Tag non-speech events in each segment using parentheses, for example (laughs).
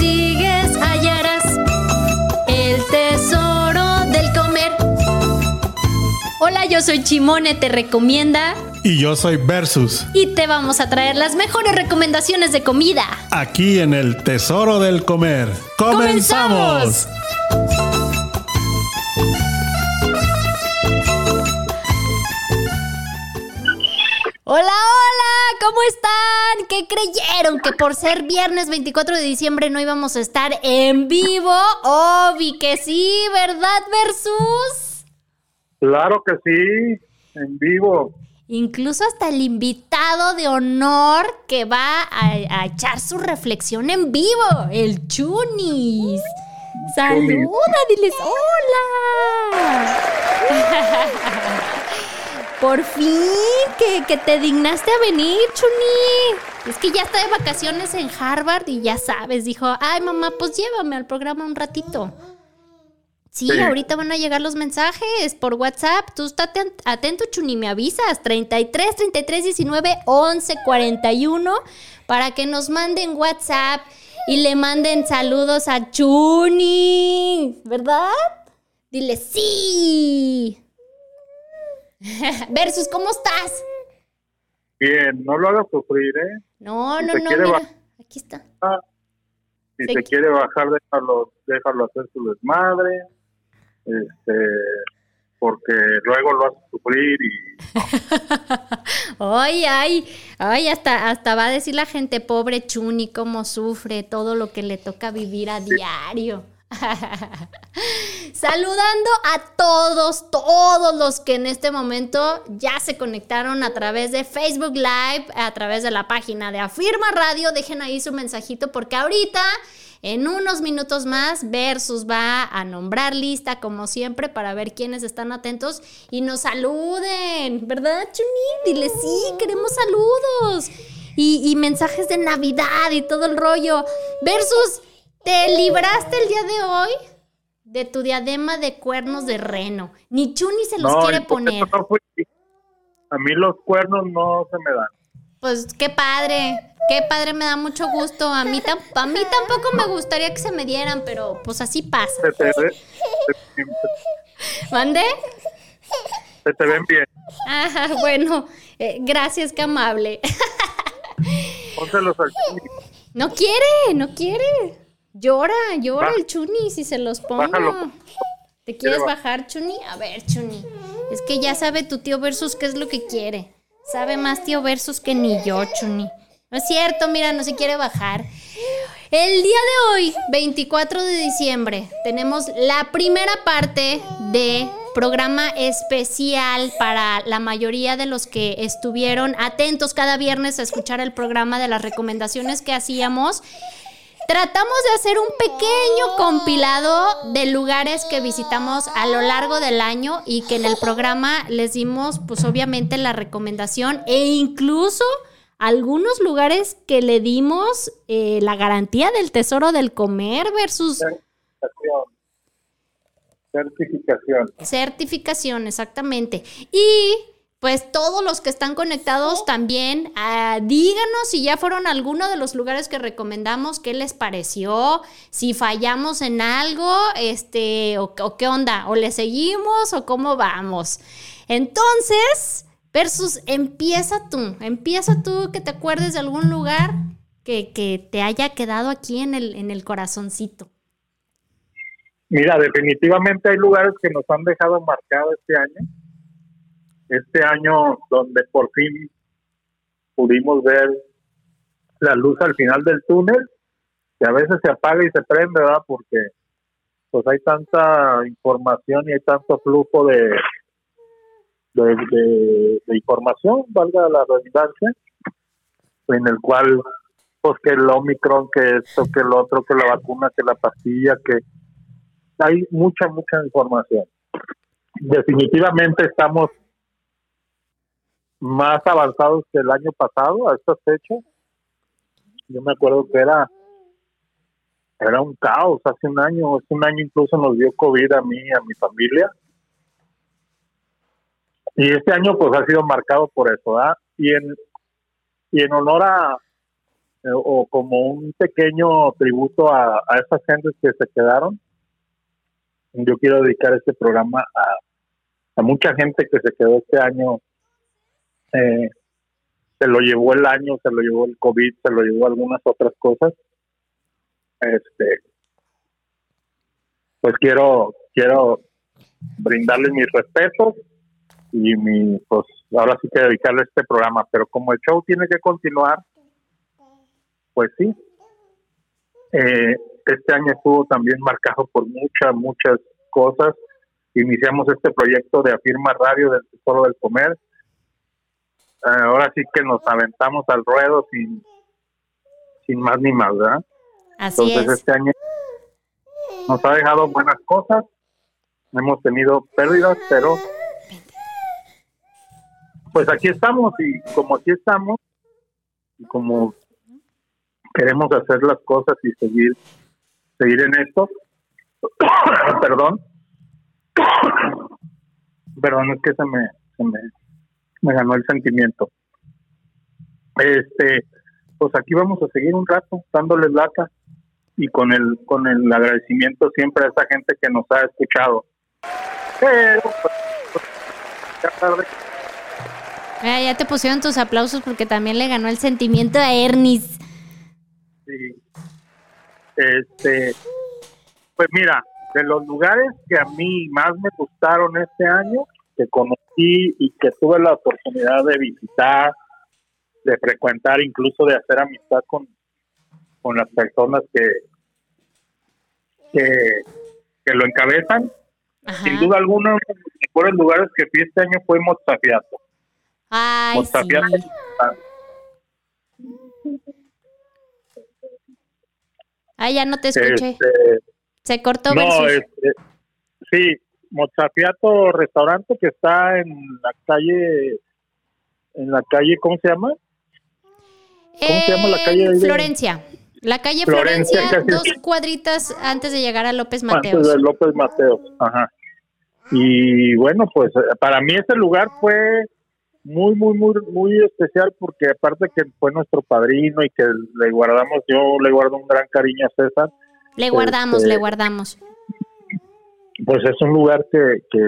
sigues hallarás el tesoro del comer. Hola, yo soy Chimone, te recomienda. Y yo soy Versus. Y te vamos a traer las mejores recomendaciones de comida. Aquí en el Tesoro del Comer. ¡Comenzamos! Hola, hola, ¿cómo están? ¿Qué creyeron? ¿Que por ser viernes 24 de diciembre no íbamos a estar en vivo? Obvi que sí, ¿verdad, Versus? Claro que sí, en vivo. Incluso hasta el invitado de honor que va a, echar su reflexión en vivo, el Chunis. Saluda, diles hola. (laughs) Por fin, que, te dignaste a venir, Chuni. Es que ya está de vacaciones en Harvard y ya sabes, dijo, ay mamá, pues llévame al programa un ratito. Sí, ahorita van a llegar los mensajes por WhatsApp. Tú estate atento, Chuni, me avisas. 33 33 19 11 41 para que nos manden WhatsApp y le manden saludos a Chuni. ¿Verdad? Dile sí. (laughs) Versus, ¿cómo estás? Bien, no lo hagas sufrir, ¿eh? No, no, no, mira, aquí está. si se, quiere bajar, déjalo, déjalo hacer su desmadre, este, porque luego lo hace sufrir y... (laughs) ay, ay, ay, hasta, hasta va a decir la gente, pobre Chuni, cómo sufre todo lo que le toca vivir a diario. (laughs) Saludando a todos, todos los que en este momento ya se conectaron a través de Facebook Live, a través de la página de Afirma Radio. Dejen ahí su mensajito porque ahorita, en unos minutos más, Versus va a nombrar lista como siempre para ver quiénes están atentos y nos saluden, ¿verdad, Chuni? Dile sí, queremos saludos. Y, y mensajes de Navidad y todo el rollo. Versus te libraste el día de hoy de tu diadema de cuernos de reno. Ni Chuni se los quiere poner. a mí los cuernos no se me dan. Pues qué padre, qué padre, me da mucho gusto. A mí, a mí tampoco me gustaría que se me dieran, pero pues así pasa. Se te, ¿Mande? Se te ven bien. Ajá, bueno, eh, gracias, qué amable. Pónselos al No quiere, no quiere. Llora, llora el Chuni si se los pongo. ¿Te quieres bajar, Chuni? A ver, Chuni. Es que ya sabe tu tío Versus qué es lo que quiere. Sabe más tío Versus que ni yo, Chuni. No es cierto, mira, no se quiere bajar. El día de hoy, 24 de diciembre, tenemos la primera parte de programa especial para la mayoría de los que estuvieron atentos cada viernes a escuchar el programa de las recomendaciones que hacíamos. Tratamos de hacer un pequeño compilado de lugares que visitamos a lo largo del año y que en el programa les dimos, pues obviamente, la recomendación e incluso algunos lugares que le dimos eh, la garantía del tesoro del comer versus... Certificación. Certificación. Certificación, exactamente. Y pues todos los que están conectados también, ah, díganos si ya fueron a alguno de los lugares que recomendamos, qué les pareció, si fallamos en algo, este, o, qué onda, o le seguimos o cómo vamos. Entonces, versus, empieza tú, empieza tú que te acuerdes de algún lugar que, que te haya quedado aquí en el, en el corazoncito. Mira, definitivamente hay lugares que nos han dejado marcado este año este año donde por fin pudimos ver la luz al final del túnel, que a veces se apaga y se prende, ¿verdad? Porque pues hay tanta información y hay tanto flujo de, de, información, valga la redundancia, en el cual pues que el Omicron, que esto, que el otro, que la vacuna, que la pastilla, que hay mucha, mucha información. Definitivamente estamos más avanzados que el año pasado a estas fechas. Yo me acuerdo que era era un caos hace un año, hace un año incluso nos dio COVID a mí y a mi familia. Y este año pues ha sido marcado por eso, ¿verdad? Y en, y en honor a, eh, o como un pequeño tributo a, a esas gentes que se quedaron. Yo quiero dedicar este programa a, a mucha gente que se quedó este año. Eh, se lo llevó el año, se lo llevó el COVID, se lo llevó algunas otras cosas. Este, pues quiero quiero brindarles mis respetos y mi pues ahora sí que dedicarle este programa, pero como el show tiene que continuar, pues sí. Eh, este año estuvo también marcado por muchas, muchas cosas. Iniciamos este proyecto de Afirma Radio del Tesoro del Comer. Eh, ahora sí que nos aventamos al ruedo sin, sin más ni más, ¿verdad? Así Entonces este año nos ha dejado buenas cosas. Hemos tenido pérdidas, pero pues aquí estamos y como aquí estamos y como queremos hacer las cosas y seguir seguir en esto (coughs) perdón (coughs) perdón es que se me, se me me ganó el sentimiento este pues aquí vamos a seguir un rato dándoles lata y con el con el agradecimiento siempre a esa gente que nos ha escuchado pero pues, ya tarde Ah, ya te pusieron tus aplausos porque también le ganó el sentimiento a Ernis. Sí. Este, pues mira, de los lugares que a mí más me gustaron este año, que conocí y que tuve la oportunidad de visitar, de frecuentar, incluso de hacer amistad con, con las personas que, que, que lo encabezan, Ajá. sin duda alguna, uno de los mejores lugares que fui este año fue. Ay, sí. Ay, ya no te escuché. Este, Se cortó No, este, sí, Mozafiato restaurante que está en la calle, en la calle, ¿cómo se llama? ¿cómo se llama la calle de- Florencia. La calle Florencia, dos cuadritas antes de llegar a López Antes Mateos. de López Mateos, ajá. Y bueno, pues eh, para mí ese lugar fue muy, muy, muy, muy especial porque aparte que fue nuestro padrino y que le guardamos, yo le guardo un gran cariño a César, Le guardamos, este, le guardamos. Pues es un lugar que, que,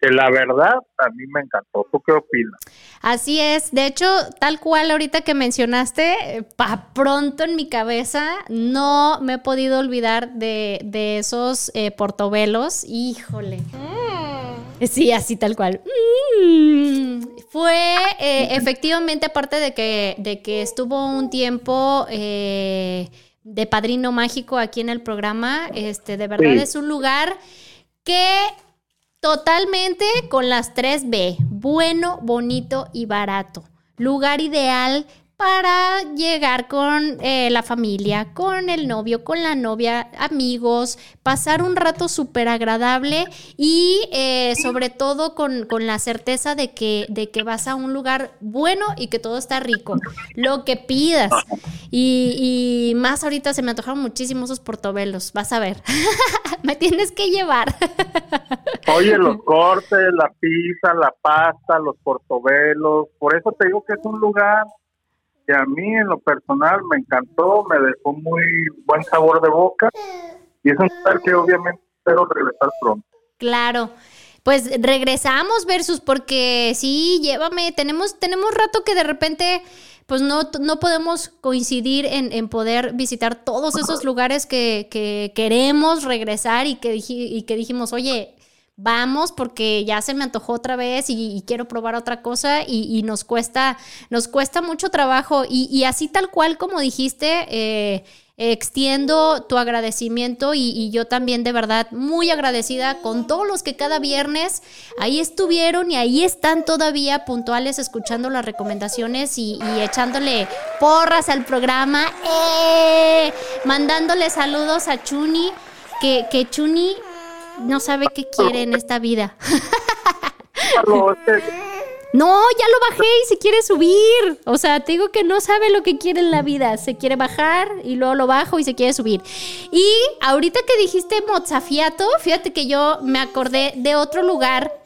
que la verdad a mí me encantó. ¿Tú qué opinas? Así es. De hecho, tal cual ahorita que mencionaste, pa pronto en mi cabeza no me he podido olvidar de, de esos eh, portobelos. Híjole. Sí, así tal cual. Mm. Fue eh, efectivamente, aparte de que, de que estuvo un tiempo eh, de padrino mágico aquí en el programa, este, de verdad Sí. es un lugar que totalmente con las 3B, bueno, bonito y barato. Lugar ideal para llegar con eh, la familia, con el novio, con la novia, amigos, pasar un rato súper agradable y eh, sobre todo con, con la certeza de que, de que vas a un lugar bueno y que todo está rico, lo que pidas. Y, y más ahorita se me antojaron muchísimo esos portobelos, vas a ver, (laughs) me tienes que llevar. (laughs) Oye, los cortes, la pizza, la pasta, los portobelos, por eso te digo que es un lugar a mí en lo personal me encantó, me dejó muy buen sabor de boca y es un lugar que obviamente espero regresar pronto. Claro. Pues regresamos versus porque sí, llévame, tenemos, tenemos rato que de repente pues no, no podemos coincidir en, en poder visitar todos esos lugares que, que queremos regresar y que dijimos, oye, vamos porque ya se me antojó otra vez y, quiero probar otra cosa y, nos cuesta, nos cuesta mucho trabajo y, así tal cual como dijiste, eh, extiendo tu agradecimiento y, yo también de verdad muy agradecida con todos los que cada viernes ahí estuvieron y ahí están todavía puntuales escuchando las recomendaciones y, y echándole porras al programa, ¡Eh! mandándole saludos a Chuni, que, que Chuni no sabe qué quiere en esta vida. Carlos, (laughs) es que No, ya lo bajé y se quiere subir. O sea, te digo que no sabe lo que quiere en la vida. Se quiere bajar y luego lo bajo y se quiere subir. Y ahorita que dijiste Mozafiato, fíjate que yo me acordé de otro lugar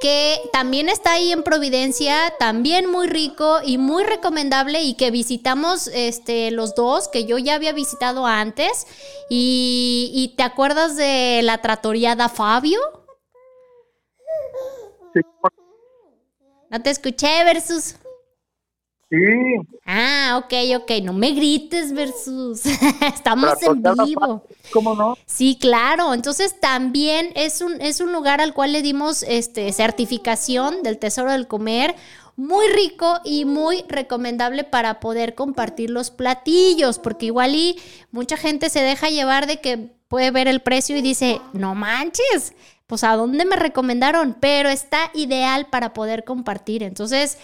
que también está ahí en Providencia, también muy rico y muy recomendable y que visitamos este, los dos, que yo ya había visitado antes. Y, y ¿te acuerdas de la tratoriada Fabio? Sí. No te escuché, Versus. Sí. Ah, ok, ok. No me grites, Versus. (laughs) Estamos en vivo. ¿Cómo no? Sí, claro. Entonces también es un, es un lugar al cual le dimos este, certificación del Tesoro del Comer. Muy rico y muy recomendable para poder compartir los platillos, porque igual y mucha gente se deja llevar de que puede ver el precio y dice, no manches, pues a dónde me recomendaron, pero está ideal para poder compartir. Entonces,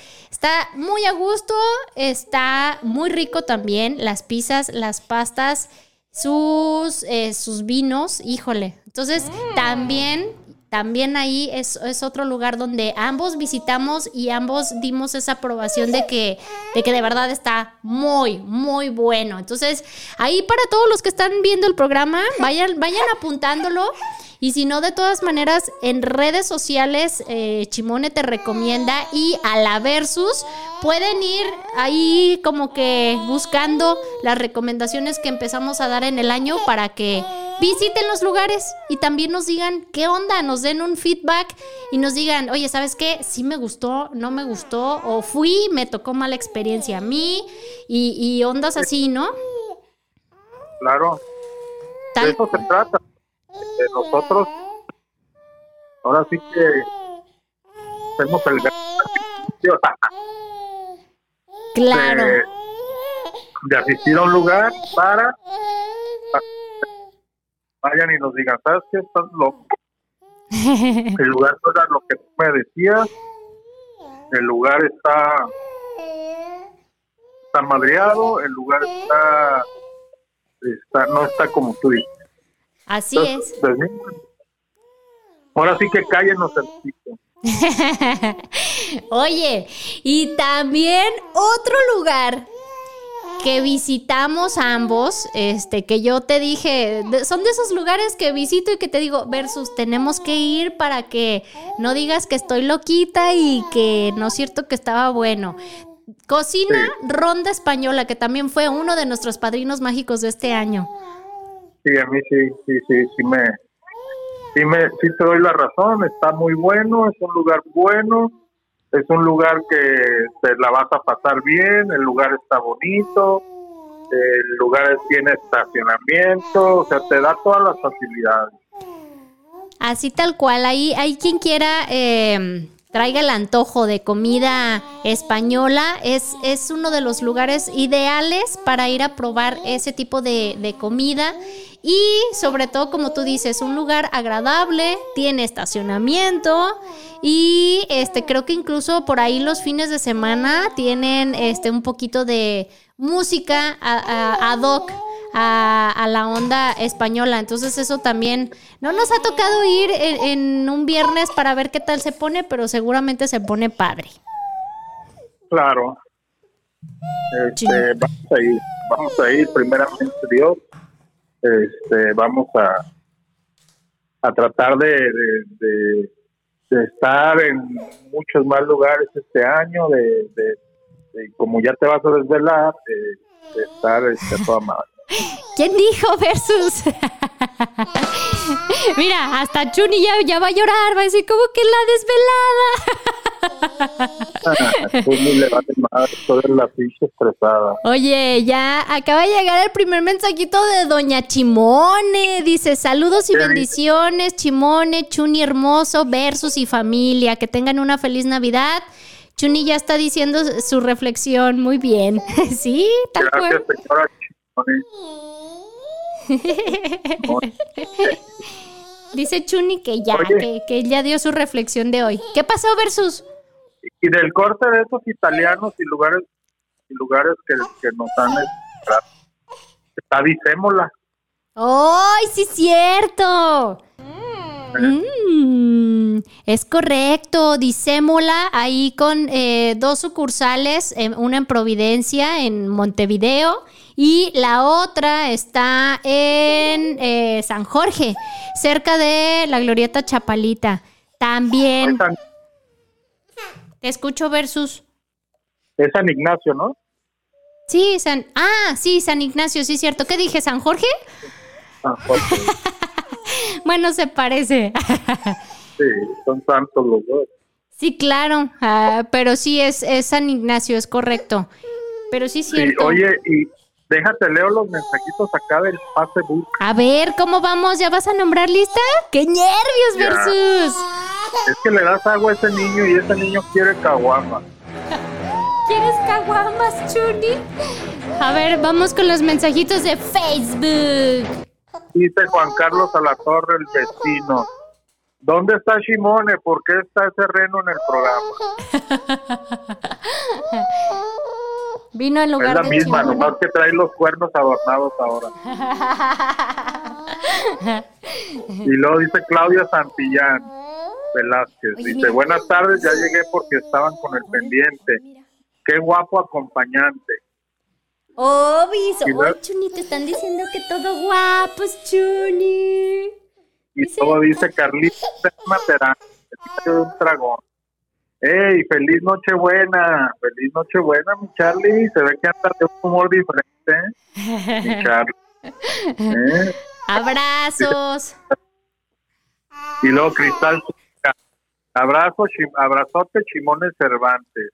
está muy a gusto, está muy rico también, las pizzas, las pastas, sus, eh, sus vinos, híjole. Entonces, también, también ahí es, es, otro lugar donde ambos visitamos y ambos dimos esa aprobación de que, de que de verdad está muy, muy bueno. Entonces, ahí para todos los que están viendo el programa, vayan, vayan apuntándolo. Y si no, de todas maneras, en redes sociales, eh, Chimone te recomienda y a la Versus pueden ir ahí como que buscando las recomendaciones que empezamos a dar en el año para que visiten los lugares y también nos digan qué onda, nos den un feedback y nos digan, oye, ¿sabes qué? Sí me gustó, no me gustó, o fui, me tocó mala experiencia a mí y, y ondas así, ¿no? Claro. De eso se trata de nosotros, ahora sí que hacemos el Claro. De, de, asistir a un lugar para, vayan y nos digan, ¿sabes? Estás loco. (laughs) el lugar no era lo que tú me decías. El lugar está está madreado, el lugar está, está no está como tú dices. Así es. Pues, ahora sí que cállenos el pico. (laughs) Oye, y también otro lugar que visitamos ambos, este, que yo te dije, son de esos lugares que visito y que te digo, versus tenemos que ir para que no digas que estoy loquita y que no es cierto que estaba bueno. Cocina sí. Ronda Española, que también fue uno de nuestros padrinos mágicos de este año. Sí, a mí sí, sí, sí, sí me, sí me, sí te doy la razón. Está muy bueno, es un lugar bueno, es un lugar que te la vas a pasar bien, el lugar está bonito, el lugar tiene estacionamiento, o sea, te da todas las facilidades. Así tal cual, ahí hay quien quiera eh, traiga el antojo de comida española, es, es uno de los lugares ideales para ir a probar ese tipo de, de comida. Y sobre todo, como tú dices, un lugar agradable, tiene estacionamiento y este creo que incluso por ahí los fines de semana tienen este un poquito de música ad hoc a, a, la onda española. Entonces eso también no nos ha tocado ir en, en, un viernes para ver qué tal se pone, pero seguramente se pone padre. Claro. Este, vamos a ir, vamos a ir primeramente Dios. Este, vamos a a tratar de, de, de, de estar en muchos más lugares este año, de, como ya te vas a desvelar, de, estar este, toda madre. ¿Quién dijo versus? (laughs) Mira, hasta Chuni ya, ya, va a llorar, va a decir, como que la desvelada? Oye, ya acaba de llegar el primer mensajito de Doña Chimone. Dice, saludos y bendiciones, Chimone, Chuni hermoso, versus y familia. Que tengan una feliz Navidad. Chuni ya está diciendo su reflexión. Muy bien. (laughs) sí, tal cual. (laughs) Dice Chuni que ya, que, que, ya dio su reflexión de hoy. ¿Qué pasó, Versus? Y del corte de esos italianos y lugares y lugares que, que nos han está Dicémola. ¡Ay, sí, cierto! Mm, es correcto, Dicémola, ahí con eh, dos sucursales, eh, una en Providencia, en Montevideo, y la otra está en eh, San Jorge, cerca de la Glorieta Chapalita. También. Te escucho versus. Es San Ignacio, ¿no? Sí, San. Ah, sí, San Ignacio, sí, cierto. ¿Qué dije? ¿San Jorge? San Jorge. (laughs) bueno, se parece. (laughs) sí, son santos los dos. Sí, claro, ah, pero sí es, es, San Ignacio, es correcto. Pero sí cierto. Sí, oye, y déjate, leo los mensajitos acá del Facebook. A ver, ¿cómo vamos? ¿Ya vas a nombrar lista? ¡Qué nervios, Versus! Es que le das agua a ese niño y ese niño quiere caguama. (laughs) ¿Quieres caguamas, Chuni? A ver, vamos con los mensajitos de Facebook. Dice Juan Carlos a la torre, el vecino. ¿Dónde está Shimone? ¿Por qué está ese reno en el programa? (laughs) Vino en lugar es la misma, nomás que trae los cuernos adornados ahora. (laughs) y luego dice Claudia Santillán Velázquez. Dice, buenas tardes, ya llegué porque estaban con el pendiente. Qué guapo acompañante. Oh, oh, Chuni, te están diciendo que todo guapos, Chuni. Y todo dice Carlita Materán, de un dragón. ¡Ey, feliz Nochebuena! ¡Feliz Nochebuena, mi Charlie! Se ve que anda de un humor diferente, ¿eh? mi Charlie. ¿Eh? Abrazos. Y luego Cristal, abrazo, abrazote, Chimones Cervantes.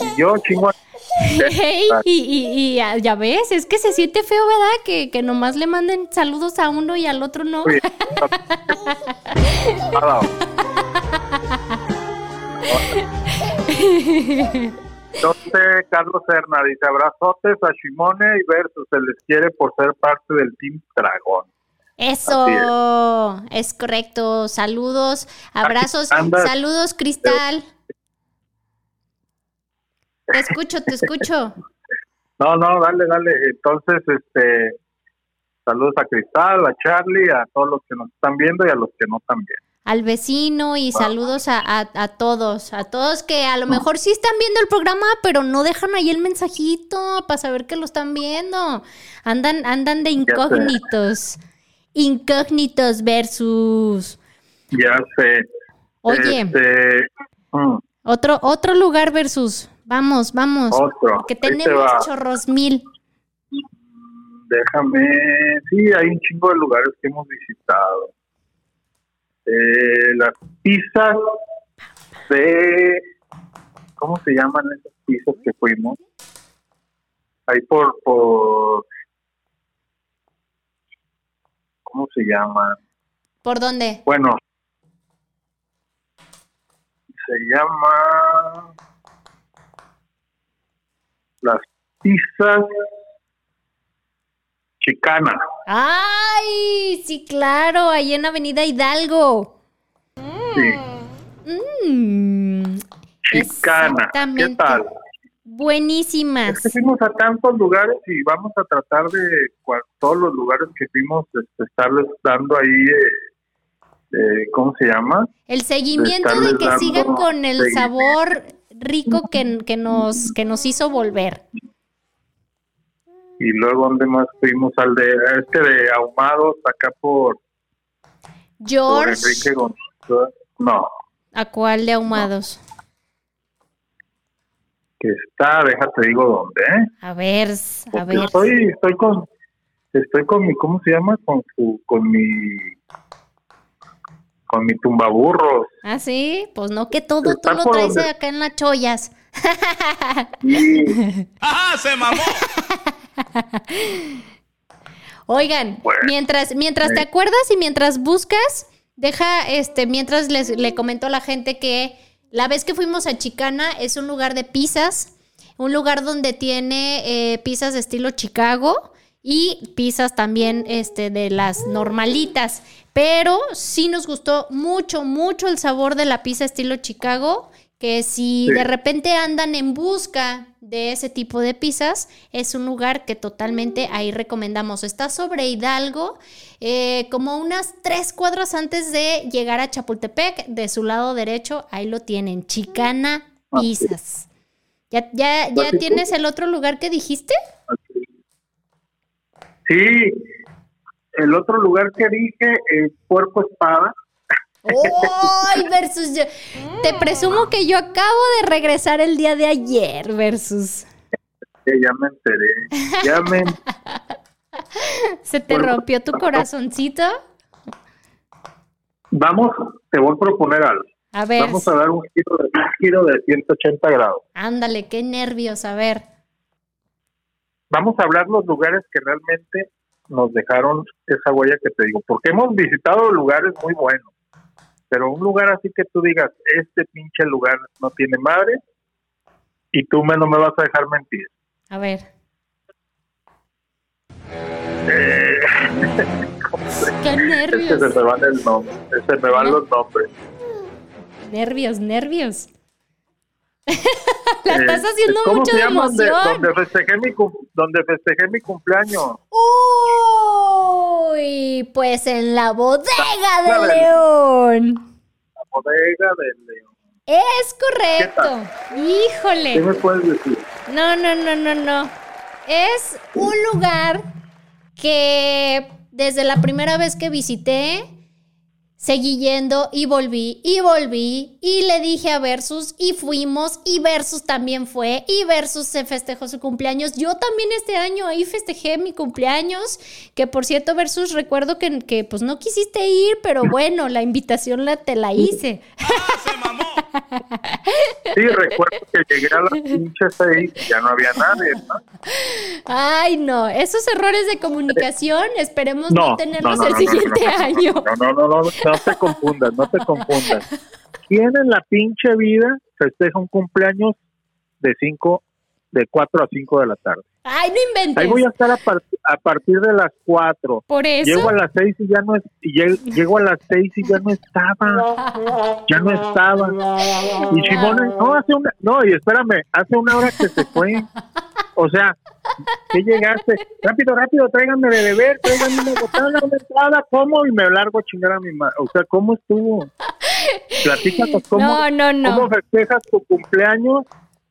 Y yo, chingón. y, ya, ves, es que se siente feo, ¿verdad? Que, que nomás le manden saludos a uno y al otro no. (laughs) Entonces, Carlos Serna dice: abrazotes a Shimone y Versus, se les quiere por ser parte del Team Dragón. Eso, es. correcto. Saludos, abrazos, saludos, Cristal. Te (laughs) escucho, te escucho. No, no, dale, dale. Entonces, este, saludos a Cristal, a Charlie, a todos los que nos están viendo y a los que no también. Al vecino y saludos a, a, todos, a todos que a lo mejor sí están viendo el programa, pero no dejan ahí el mensajito para saber que lo están viendo. Andan, andan de incógnitos. Incógnitos versus. Ya sé. Oye. Este, mm. Otro, otro lugar versus. Vamos, vamos. Otro. Que tenemos chorros mil. Déjame. Sí, hay un chingo de lugares que hemos visitado. Eh, las pizzas de. ¿Cómo se llaman esas pizzas que fuimos? Ahí por. por ¿Cómo se llaman? ¿Por dónde? Bueno. Se llama las pizzas chicanas. ¡Ay! Sí, claro, ahí en Avenida Hidalgo. Sí. Mm, chicana. ¿Qué tal? Buenísimas. Es que fuimos a tantos lugares y vamos a tratar de todos los lugares que fuimos este, estarles dando ahí, eh, ¿cómo se llama? El seguimiento de, que sigan con el sabor rico que, que, nos, que nos hizo volver. Y luego, ¿dónde más fuimos? Al de este de Ahumados, acá por. George. Enrique González. No. ¿A cuál de Ahumados? Que está, déjate digo dónde, ¿eh? A ver, a ver. Estoy, estoy con, estoy con mi, ¿cómo se llama? Con su, con mi con mi tumbaburros. Ah, sí, pues no que todo tú lo traes acá en las chollas. (laughs) ¡Ajá, se mamó! (laughs) (laughs) Oigan, mientras, mientras te acuerdas y mientras buscas, deja, este, mientras les, le comento a la gente que la vez que fuimos a Chicana es un lugar de pizzas, un lugar donde tiene eh, pizzas de estilo Chicago y pizzas también este, de las normalitas. Pero sí nos gustó mucho, mucho el sabor de la pizza estilo Chicago, que si de repente andan en busca de ese tipo de pizzas, es un lugar que totalmente ahí recomendamos. Está sobre Hidalgo, eh, como unas tres cuadras antes de llegar a Chapultepec, de su lado derecho, ahí lo tienen, Chicana ah, Pizzas. ¿Ya, ya, ya tienes el otro lugar que dijiste? Sí, el otro lugar que dije es Puerco Espada. ¡Ay, versus yo! Te presumo que yo acabo de regresar el día de ayer, versus. ya me enteré. Ya me. (laughs) ¿Se te rompió tu corazoncito? Vamos, te voy a proponer algo. A ver. Vamos a dar un giro de, un giro de 180 grados. Ándale, qué nervios, a ver. Vamos a hablar los lugares que realmente nos dejaron esa huella que te digo, porque hemos visitado lugares muy buenos, pero un lugar así que tú digas, este pinche lugar no tiene madre, y tú me, no me vas a dejar mentir. A ver. Eh, (laughs) Qué nervios. Ese se me van el nombre, se me van los nombres. Nervios, nervios. (laughs) La estás Eh, haciendo ¿cómo mucho se de llama emoción. donde festejé mi donde festejé mi cumpleaños. Uy, pues en la bodega de León. La bodega del León. Es correcto. ¿Qué Híjole. me puedes decir? No, no, no, no, no. Es un lugar que desde la primera vez que visité, seguí yendo y volví y volví y le dije a Versus y fuimos y Versus también fue y Versus se festejó su cumpleaños. Yo también este año ahí festejé mi cumpleaños, que por cierto Versus recuerdo que, que pues no quisiste ir, pero bueno, la invitación la, te la hice. (laughs) Sí, recuerdo que llegué a las pinches seis y ya no había nadie, ¿no? Ay, no, esos errores de comunicación esperemos no, tenerlos el no, siguiente año. No, no, no, no, no te confundas, no te confundas. ¿Quién en la pinche vida festeja un cumpleaños de cinco, de 4 a 5 de la tarde? Ay, no inventes. Ahí voy a estar a, par- a partir de las 4. Por eso. Llego a las 6 y ya no es, y llego a las 6 y ya no estaba. Ya no estaba. Y Simone, no, hace una, no, y espérame, hace una hora que se fue. O sea, que llegaste, rápido, rápido, tráiganme de beber, tráiganme una botana, una entrada, ¿cómo? Y me largo a chingar a mi madre. O sea, ¿cómo estuvo? Platícanos, ¿cómo, No, no, no. ¿cómo festejas tu cumpleaños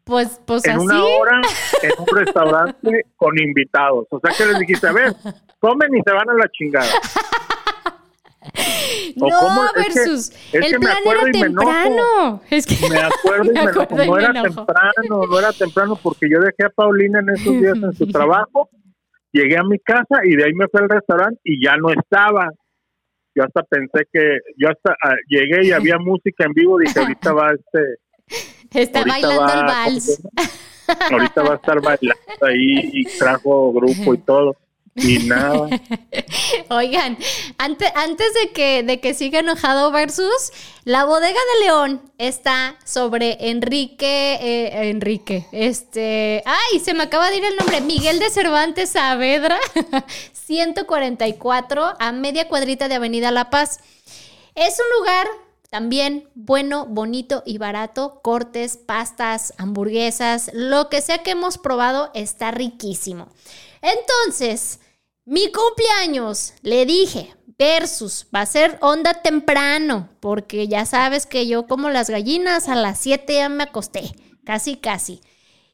Pues, pues en así. una hora (laughs) en un restaurante con invitados? O sea, que les dijiste, a ver, comen y se van a la chingada. (laughs) ¿O No, cómo? Es que- versus. es el que plan acuerdo era temprano. Es que Me acuerdo y (laughs) Me me, acuerdo y no era temprano, no era temprano porque yo dejé a Paulina en esos días en su trabajo, llegué a mi casa y de ahí me fui al restaurante y ya no estaba. Yo hasta pensé que, yo hasta ah, llegué y había música en vivo, dije ahorita va este, está ahorita bailando va, el ¿cómo vals. ahorita va a estar bailando ahí y trajo grupo y todo y nada. (laughs) Oigan, antes, antes de que, de que siga enojado versus, la bodega de León está sobre Enrique, eh, Enrique, este, ay, se me acaba de ir el nombre, Miguel de Cervantes Saavedra, (laughs) 144, a media cuadrita de Avenida La Paz. Es un lugar también bueno, bonito y barato. Cortes, pastas, hamburguesas, lo que sea que hemos probado está riquísimo. Entonces, mi cumpleaños, le dije, versus, va a ser onda temprano, porque ya sabes que yo como las gallinas a las 7 ya me acosté, casi, casi.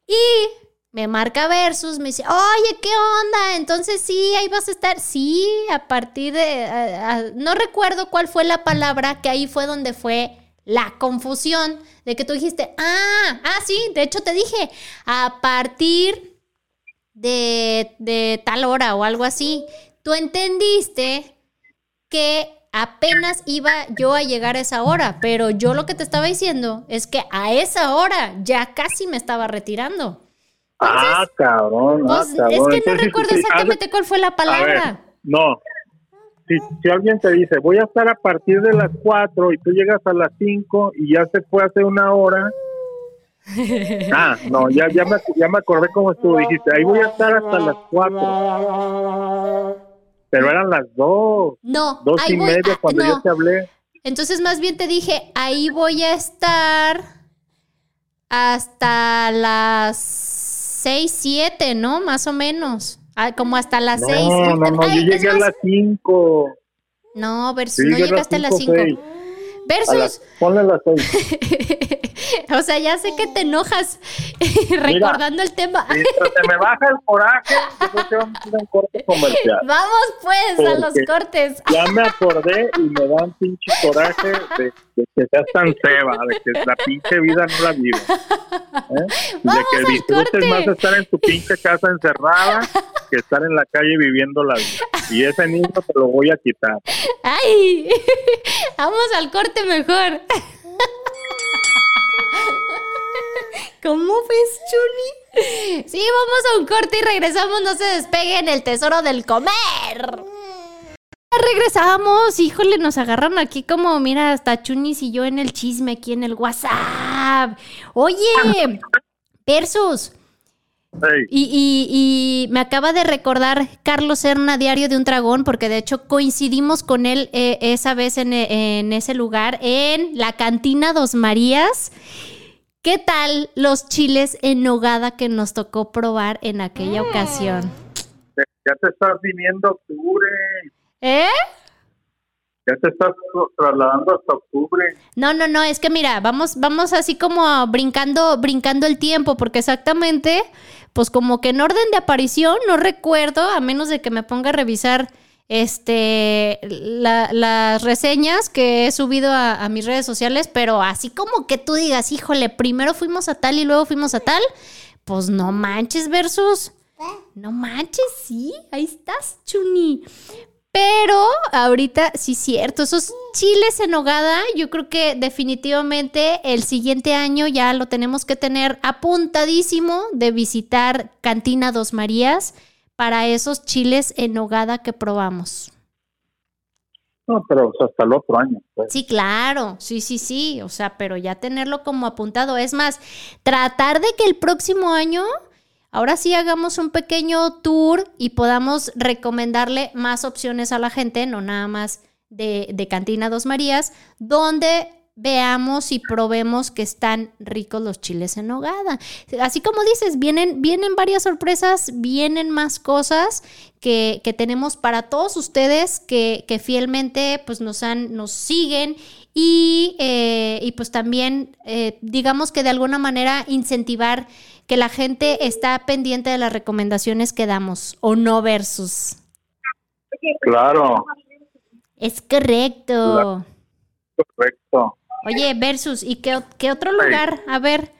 Y me marca versus, me dice, oye, ¿qué onda? Entonces sí, ahí vas a estar. Sí, a partir de, no recuerdo cuál fue la palabra, que ahí fue donde fue la confusión, de que tú dijiste, ah, ah, sí, de hecho te dije, a partir de, de tal hora o algo así. Tú entendiste que apenas iba yo a llegar a esa hora, pero yo lo que te estaba diciendo es que a esa hora ya casi me estaba retirando. Ah, cabrón, ah, Pues, es que no recuerdo sí, exactamente cuál fue la ver, palabra. no. Si, si alguien te dice, voy a estar a partir de las 4 y tú llegas a las 5 y ya se fue hace una hora. (laughs) Ah, no, ya, ya, me, ya me acordé cómo estuvo. Dijiste, ahí voy a estar hasta las 4. Pero eran las 2, No, 2 ahí y voy media a- cuando no. yo te hablé. Entonces más bien te dije, ahí voy a estar hasta las 6, 7, ¿no? Más o menos. Ah, como hasta las 6. No, no, no, yo llegué a las 5. No, versus, no llegaste a las cinco, 5. seis. A Versus, las, ponle las (laughs) 6. (laughs) O sea, ya sé que te enojas (laughs) recordando el tema. se me baja el coraje, yo vamos a un (laughs) corte comercial. Vamos pues a los cortes. Ya me acordé y me da un pinche coraje de, que seas tan ceba, de que la pinche vida no la vive. ¿eh? De que disfrutes más estar en tu pinche casa encerrada que estar en la calle viviendo la vida. Y ese niño te lo voy a quitar. ¡Ay! Vamos al corte mejor. (laughs) ¿Cómo ves, Chuni? Sí, vamos a un corte y regresamos. No se despeguen el tesoro del comer. Regresamos, híjole, nos agarran aquí como, mira, hasta Chunis y yo en el chisme aquí en el WhatsApp. Oye, versus. Y, me acaba de recordar Carlos Serna, Diario de un Dragón, porque de hecho coincidimos con él eh, esa vez en, en, ese lugar, en la cantina Dos Marías. ¿Qué tal los chiles en nogada que nos tocó probar en aquella mm. ocasión? Ya te estás viniendo octubre. ¿Eh? Ya te estás trasladando hasta octubre. No, no, no, es que mira, vamos, vamos así como brincando, brincando el tiempo, porque exactamente, pues como que en orden de aparición, no recuerdo, a menos de que me ponga a revisar este, las reseñas que he subido a, mis redes sociales, pero así como que tú digas, híjole, primero fuimos a tal y luego fuimos a tal, pues no manches versus. No manches, sí, ahí estás, Chuni. Pero ahorita sí cierto, esos chiles en hogada, yo creo que definitivamente el siguiente año ya lo tenemos que tener apuntadísimo de visitar Cantina Dos Marías para esos chiles en nogada que probamos? No, pero hasta el otro año. Pues. Sí, claro, sí, sí, sí, o sea, pero ya tenerlo como apuntado. Es más, tratar de que el próximo año, ahora sí hagamos un pequeño tour y podamos recomendarle más opciones a la gente, no nada más de, Cantina Dos Marías, donde veamos y probemos que están ricos los chiles en nogada. Así como dices, vienen, vienen varias sorpresas, vienen más cosas que, tenemos para todos ustedes que, fielmente pues nos, han, nos siguen y, eh, y pues también eh, digamos que de alguna manera incentivar que la gente está pendiente de las recomendaciones que damos o no versus. Claro. Es correcto. Correcto. Oye, versus, ¿y qué, qué otro lugar? A ver,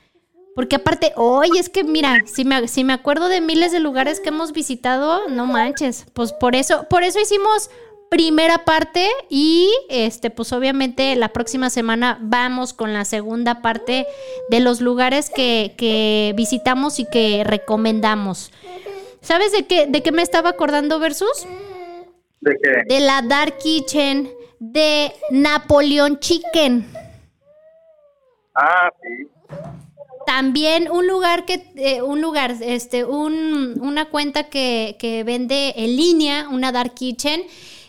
porque aparte, oye, es que mira, si me, si me acuerdo de miles de lugares que hemos visitado, no manches. Pues por eso, por eso hicimos primera parte y este, pues obviamente la próxima semana vamos con la segunda parte de los lugares que, que visitamos y que recomendamos. ¿Sabes de qué, de qué me estaba acordando, Versus? ¿De qué? De la Dark Kitchen de Napoleón Chicken. Ah, sí. También un lugar que, eh, un lugar, este, un, una cuenta que, que vende en línea, una Dark Kitchen,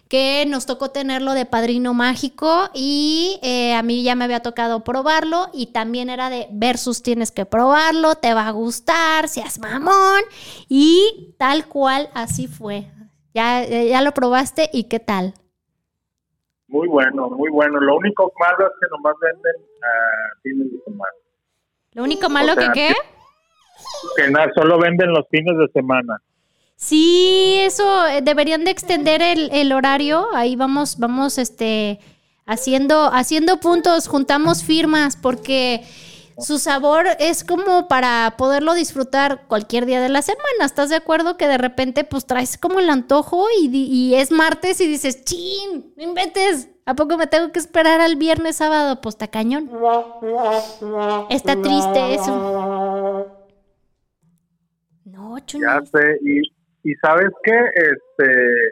que nos tocó tenerlo de padrino mágico y eh, a mí ya me había tocado probarlo y también era de versus tienes que probarlo, te va a gustar, seas mamón y tal cual así fue. Ya, ya lo probaste y qué tal. Muy bueno, muy bueno. Lo único malo es que nomás venden a fines de semana. ¿Lo único malo que qué? Que, nada, solo venden los fines de semana. Sí, eso eh, deberían de extender el, el horario. Ahí vamos, vamos, este, haciendo, haciendo puntos, juntamos firmas, porque su sabor es como para poderlo disfrutar cualquier día de la semana. ¿Estás de acuerdo que de repente pues traes como el antojo y, es martes y dices, chin, no inventes, ¿a poco me tengo que esperar al viernes, sábado? Pues está cañón. Está triste eso. No, chulo. Ya sé, y, ¿sabes qué? Este,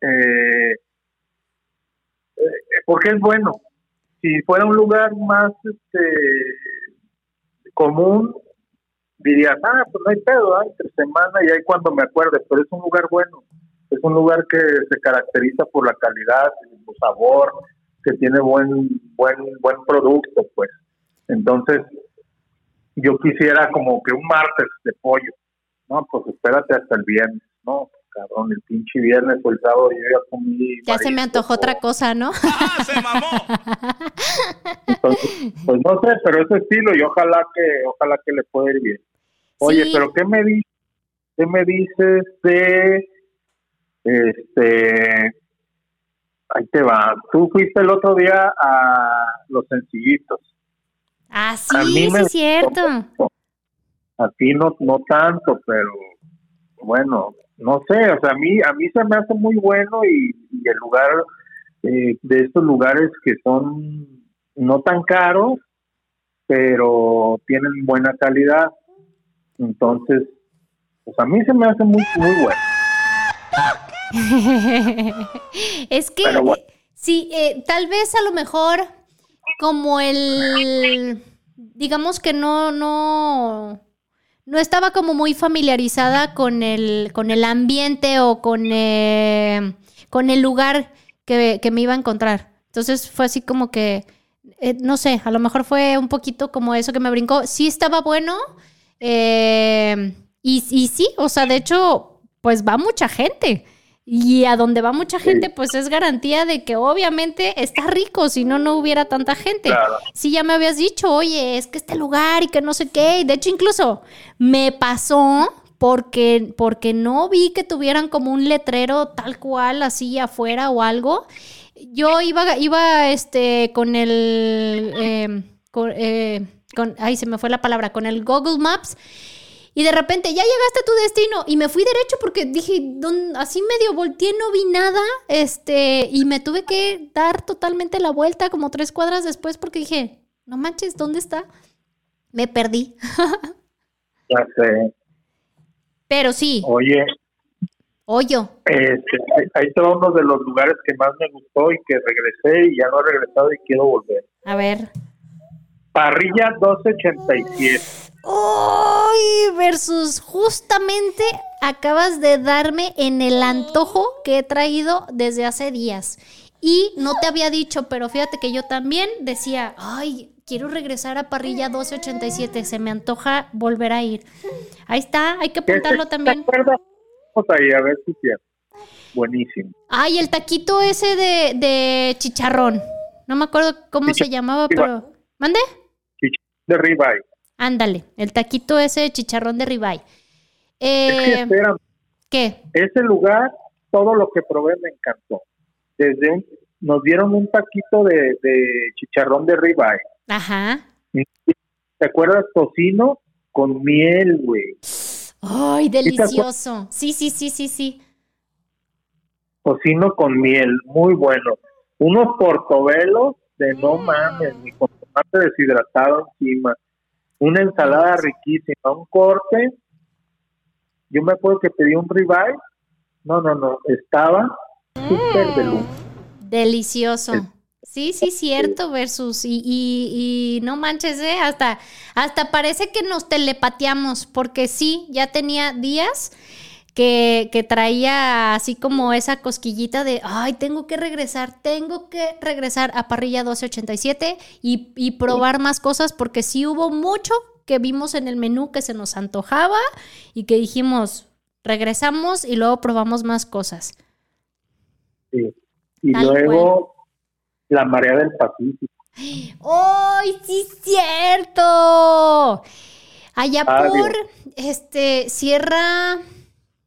eh, eh, porque es bueno. Si fuera un lugar más, este, común, dirías, ah, pues no hay pedo, entre semana y ahí cuando me acuerde, pero es un lugar bueno, es un lugar que se caracteriza por la calidad, por sabor, que tiene buen, buen, buen producto, pues. Entonces, yo quisiera como que un martes de pollo, ¿no? Pues espérate hasta el viernes, ¿no? cabrón, el pinche viernes o el sábado yo ya comí. Ya se me antojó otra cosa, ¿no? (laughs) ¡Ah, se mamó! pues no sé, pero ese estilo y ojalá que, ojalá que le pueda ir bien. Oye, pero ¿qué me, di ¿qué me dices de, este, ahí te va, tú fuiste el otro día a Los Sencillitos. Ah, sí, sí es cierto. A ti no, no tanto, pero bueno, no sé, o sea, a mí, a mí se me hace muy bueno y, el lugar eh, de estos lugares que son no tan caros, pero tienen buena calidad. Entonces, pues a mí se me hace muy, muy bueno. (laughs) es que, sí, eh, tal vez a lo mejor como el, digamos que no, no, no estaba como muy familiarizada con el, con el ambiente o con, eh, con el lugar que, me iba a encontrar. Entonces fue así como que, eh, no sé, a lo mejor fue un poquito como eso que me brincó. Sí estaba bueno. y, y sí, o sea, de hecho, pues va mucha gente. Y a donde va mucha gente, pues es garantía de que obviamente está rico, si no, no hubiera tanta gente. Si ya me habías dicho, oye, es que este lugar y que no sé qué. Y de hecho, incluso me pasó porque, porque no vi que tuvieran como un letrero tal cual así afuera o algo. Yo iba, iba este, con el... Eh, con, eh, con, ay, se me fue la palabra, con el Google Maps y de repente, ya llegaste a tu destino. Y me fui derecho porque dije, así medio volteé, no vi nada. Este, y me tuve que dar totalmente la vuelta como tres cuadras después porque dije, no manches, ¿dónde está? Me perdí. ya sé. Pero sí. Oye. Oyo. Este, ahí está uno de los lugares que más me gustó y que regresé y ya no he regresado y quiero volver. A ver. Parrilla 287. ¡Uy! Versus justamente acabas de darme en el antojo que he traído desde hace días. Y no te había dicho, pero fíjate que yo también decía, ay, quiero regresar a parrilla 1287, se me antoja volver a ir. Ahí está, hay que apuntarlo también. Vamos ahí, a ver si Buenísimo. Ay, el taquito ese de, de chicharrón. No me acuerdo cómo se llamaba, pero... ¿Mande? Chicharrón de ribeye. Ándale, el taquito ese de chicharrón de ribeye. Eh, ¿Qué? Ese lugar, todo lo que probé me encantó. Desde un, nos dieron un taquito de, chicharrón de ribeye. Ajá. ¿Te acuerdas? Tocino con miel, güey. Ay, delicioso. Sí, sí, sí, sí, sí. Tocino con miel, muy bueno. Unos portobelos de no mames, ni con tomate deshidratado encima una ensalada riquísima, un corte. Yo me acuerdo que pedí un ribeye. No, no, no, estaba súper mm. Delicioso. Sí, sí, cierto, versus, y, y, no manches, ¿eh? hasta, hasta parece que nos telepateamos, porque sí, ya tenía días que, traía así como esa cosquillita de, ay, tengo que regresar, tengo que regresar a Parrilla 1287 y, y probar más cosas porque sí hubo mucho que vimos en el menú que se nos antojaba y que dijimos, regresamos y luego probamos más cosas. Sí. Y luego la marea del Pacífico. ¡Ay, sí cierto! Allá por este Sierra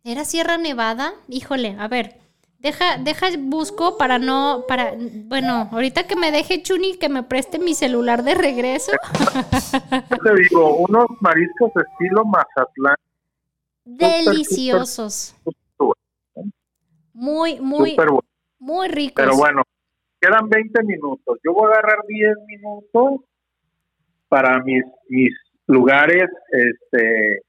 ¿Era Sierra Nevada? Híjole, a ver. Deja, deja, busco para no, para, bueno, ahorita que me deje Chuni que me preste mi celular de regreso. Te digo, unos mariscos estilo Mazatlán. (laughs) Deliciosos. muy, muy, muy ricos. Pero bueno, quedan 20 minutos. Yo voy a agarrar 10 minutos para mis, mis lugares, este,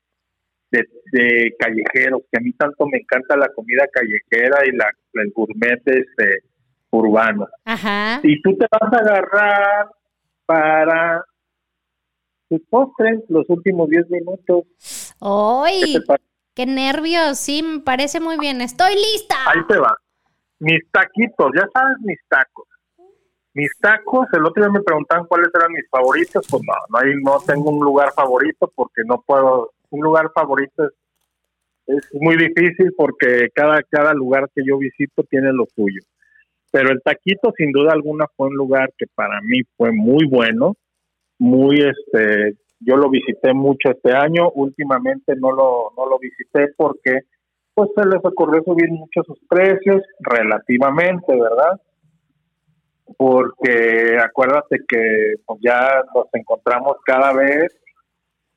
de, callejeros, que a mí tanto me encanta la comida callejera y la, el gourmet este, urbano. Ajá. Y tú te vas a agarrar para tus postres los últimos 10 minutos. ¡Ay! ¡Qué nervios! Sí, me parece muy bien. ¡Estoy lista! Ahí te va. Mis taquitos, ya sabes mis tacos. Mis tacos, el otro día me preguntaban cuáles eran mis favoritos, pues no, no, hay, no tengo un lugar favorito porque no puedo un lugar favorito es es muy difícil porque cada, cada lugar que yo visito tiene lo suyo. Pero el taquito sin duda alguna fue un lugar que para mí fue muy bueno, muy este, yo lo visité mucho este año, últimamente no lo, no lo visité porque pues se les ocurrió subir mucho sus precios relativamente, ¿verdad? Porque acuérdate que pues, ya nos encontramos cada vez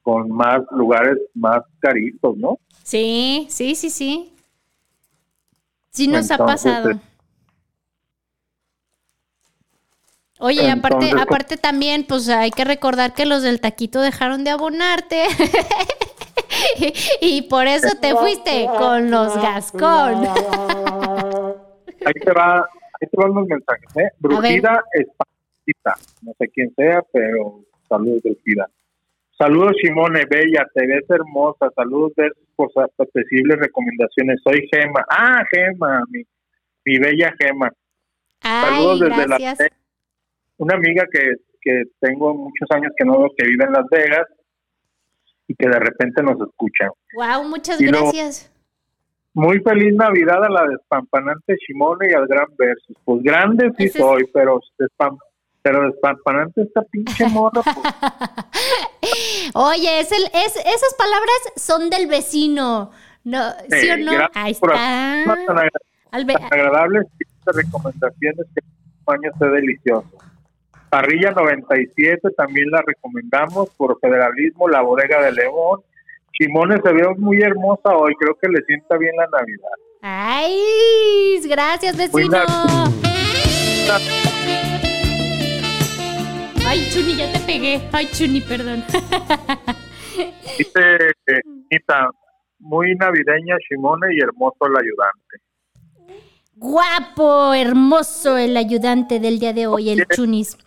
con más lugares más caritos, ¿no? Sí, sí, sí, sí. Sí nos ha pasado. Oye, aparte, pues, aparte también, pues hay que recordar que los del taquito dejaron de abonarte. (laughs) y por eso te fuiste con los Gascón. ahí te va, ahí te van los mensajes, ¿eh? Brujida Espacita. No sé quién sea, pero saludos, Brujida. Saludos, Simone, bella, te ves hermosa. Saludos, por sus apetecibles recomendaciones. Soy Gema. Ah, Gema, mi, mi bella Gema. saludos desde la una amiga que, que tengo muchos años que no veo que vive en Las Vegas y que de repente nos escucha. Wow, muchas gracias. muy feliz Navidad a la despampanante Simone y al gran versus. Pues grande sí soy, pero despam pero despampanante esta pinche morra. Pues. (laughs) Oye, es el, es, esas palabras son del vecino. No, ¿Sí, o no? Ahí está. agradables recomendaciones que el año esté delicioso. Parrilla 97 también la recomendamos por federalismo, la bodega de León. Chimone se ve muy hermosa hoy, creo que le sienta bien la Navidad. ¡Ay! Gracias, vecino. Ay, Chuni, ya te pegué. Ay, Chuni, perdón. (laughs) Dice Nita, muy navideña Chimone y hermoso el ayudante. Guapo, hermoso el ayudante del día de hoy, el Chunis.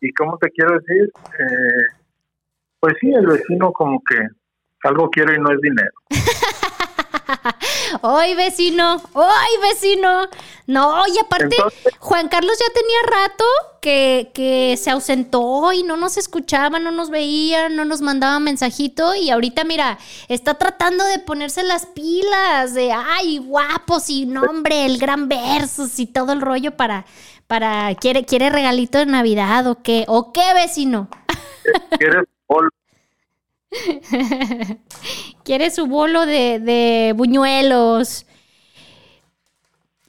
¿Y cómo te quiero decir? Eh, pues sí, el vecino como que algo quiere y no es dinero. (laughs) ¡Ay, vecino! ¡Ay, vecino! No, y aparte, Juan Carlos ya tenía rato que, que, se ausentó y no nos escuchaba, no nos veía, no nos mandaba mensajito. Y ahorita, mira, está tratando de ponerse las pilas de ¡ay, guapos! Y nombre, el gran versus y todo el rollo para para quiere quiere regalito de Navidad o qué o qué vecino. ¿Quieres? (laughs) quiere su bolo de, de buñuelos.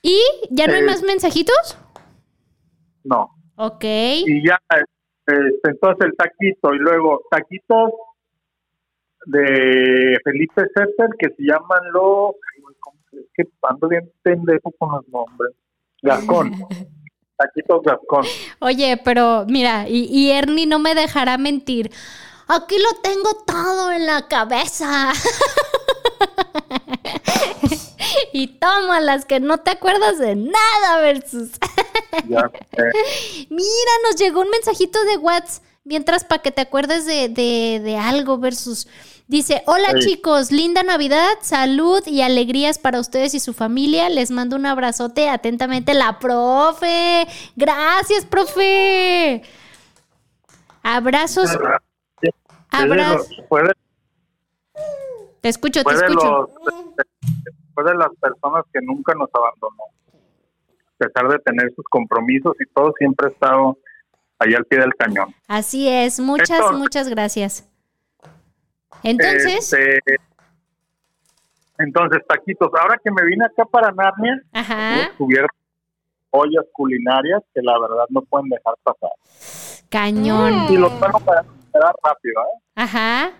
¿Y ya no hay eh. más mensajitos? No. Ok. Y ya, este, entonces el taquito y luego taquitos de Felipe César que se llaman los... Es que ando bien pendejo con los nombres. Gascón. (laughs) Taquitos Gascón. Oye, pero mira, y, Ernie no me dejará mentir. Aquí lo tengo todo en la cabeza. (laughs) y toma las que no te acuerdas de nada, versus. (laughs) Mira, nos llegó un mensajito de WhatsApp mientras para que te acuerdes de, de, de algo, versus. Dice, hola chicos, linda Navidad, salud y alegrías para ustedes y su familia. Les mando un abrazote atentamente la profe. Gracias, profe. Abrazos. Abrazos. Te escucho, te escucho. Fue de las personas que nunca nos abandonó. A pesar de tener sus compromisos y todo, siempre ha estado ahí al pie del cañón. Así es, muchas, muchas gracias. Entonces. Este, entonces, taquitos. Ahora que me vine acá para Narnia, he descubierto ollas culinarias que la verdad no pueden dejar pasar. Cañón. Y los puedo para rápido, ¿eh? Ajá.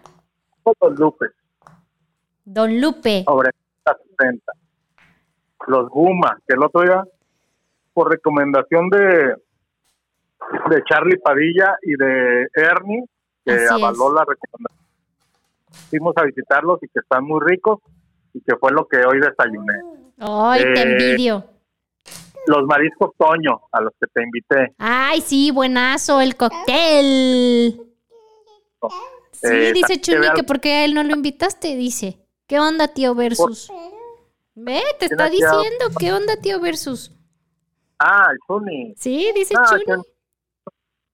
Don Lupe. Don Lupe. Sobre 60. Los Guma, que el otro día, por recomendación de, de Charlie Padilla y de Ernie, que avaló la recomendación fuimos a visitarlos y que están muy ricos y que fue lo que hoy desayuné. Ay, te eh, envidio. Los mariscos Toño, a los que te invité. Ay, sí, buenazo, el cóctel. Sí, eh, dice Chuni que porque a él no lo invitaste, dice. ¿Qué onda, tío Versus? Ve, te está diciendo, ¿qué onda, tío Versus? Ah, el Chuni. Sí, dice ah, Chuni.